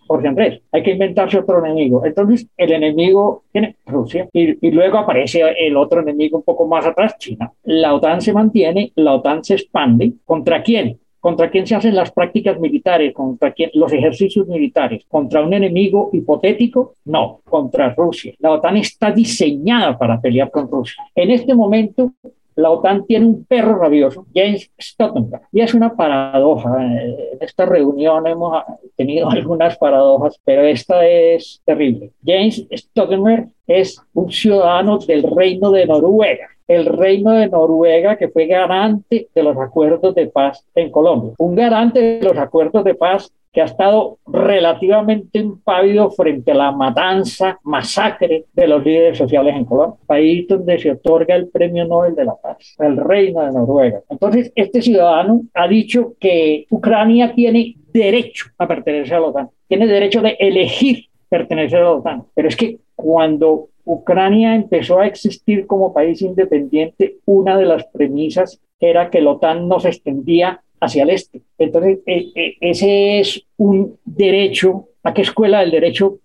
José, Andrés. Hay que inventarse otro enemigo. Entonces, el enemigo tiene Rusia y, y, luego aparece el otro enemigo un poco más atrás, China. La OTAN se mantiene, la OTAN se expande. ¿Contra quién? ¿Contra quién se hacen las prácticas militares? ¿Contra quién? Los ejercicios militares. ¿Contra un enemigo hipotético? No, contra Rusia. La OTAN está diseñada para pelear con Rusia. En este momento, la OTAN tiene un perro rabioso, James Stoltenberg, y es una paradoja. En esta reunión hemos tenido algunas paradojas, pero esta es terrible. James Stoltenberg es un ciudadano del Reino de Noruega el reino de Noruega, que fue garante de los acuerdos de paz en Colombia. Un garante de los acuerdos de paz que ha estado relativamente impávido frente a la matanza, masacre de los líderes sociales en Colombia, país donde se otorga el Premio Nobel de la Paz, el Reino de Noruega. Entonces, este ciudadano ha dicho que Ucrania tiene derecho a pertenecer a la OTAN, tiene derecho de elegir pertenecer a la OTAN, pero es que cuando Ucrania empezó a existir como país independiente, una de las premisas era que la OTAN no se extendía hacia el este. Entonces, e, e, ese es un derecho. ¿A qué escuela del derecho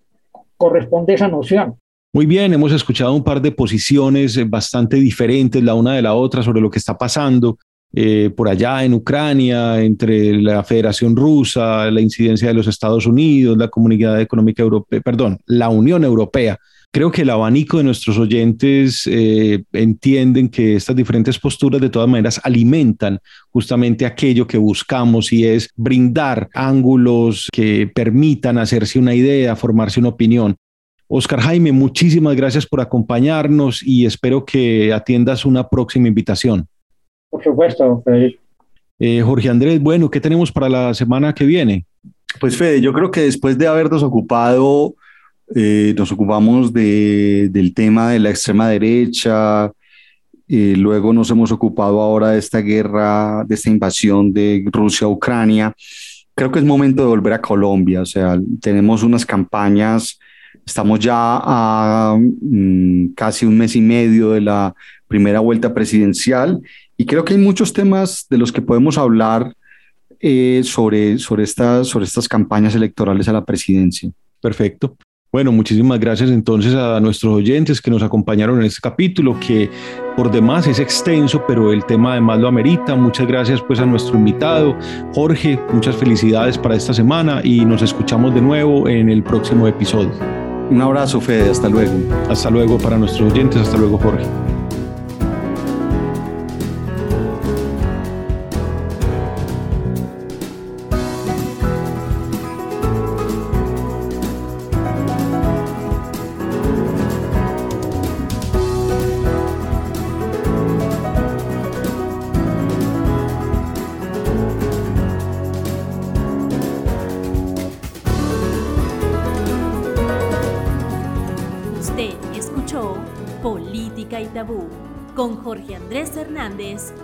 corresponde esa noción? Muy bien, hemos escuchado un par de posiciones eh, bastante diferentes la una de la otra sobre lo que está pasando eh, por allá en Ucrania, entre la Federación Rusa, la incidencia de los Estados Unidos, la Comunidad Económica Europea, perdón, la Unión Europea Creo que el abanico de nuestros oyentes eh, entienden que estas diferentes posturas de todas maneras alimentan justamente aquello que buscamos y es brindar ángulos que permitan hacerse una idea, formarse una opinión. Oscar Jaime, muchísimas gracias por acompañarnos y espero que atiendas una próxima invitación. Por supuesto, eh, Jorge Andrés, bueno, ¿qué tenemos para la semana que viene? Pues Fede, yo creo que después de habernos ocupado eh, nos ocupamos de, del tema de la extrema derecha, y luego nos hemos ocupado ahora de esta guerra, de esta invasión de Rusia a Ucrania. Creo que es momento de volver a Colombia, o sea, tenemos unas campañas, estamos ya a mm, casi un mes y medio de la primera vuelta presidencial y creo que hay muchos temas de los que podemos hablar eh, sobre, sobre, estas, sobre estas campañas electorales a la presidencia. Perfecto. Bueno, muchísimas gracias entonces a nuestros oyentes que nos acompañaron en este capítulo, que por demás es extenso, pero el tema además lo amerita. Muchas gracias pues a nuestro invitado, Jorge, muchas felicidades para esta semana y nos escuchamos de nuevo en el próximo episodio. Un abrazo, Fede, hasta luego. Hasta luego para nuestros oyentes, hasta luego, Jorge.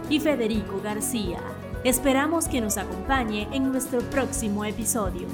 Y Federico García. Esperamos que nos acompañe en nuestro próximo episodio.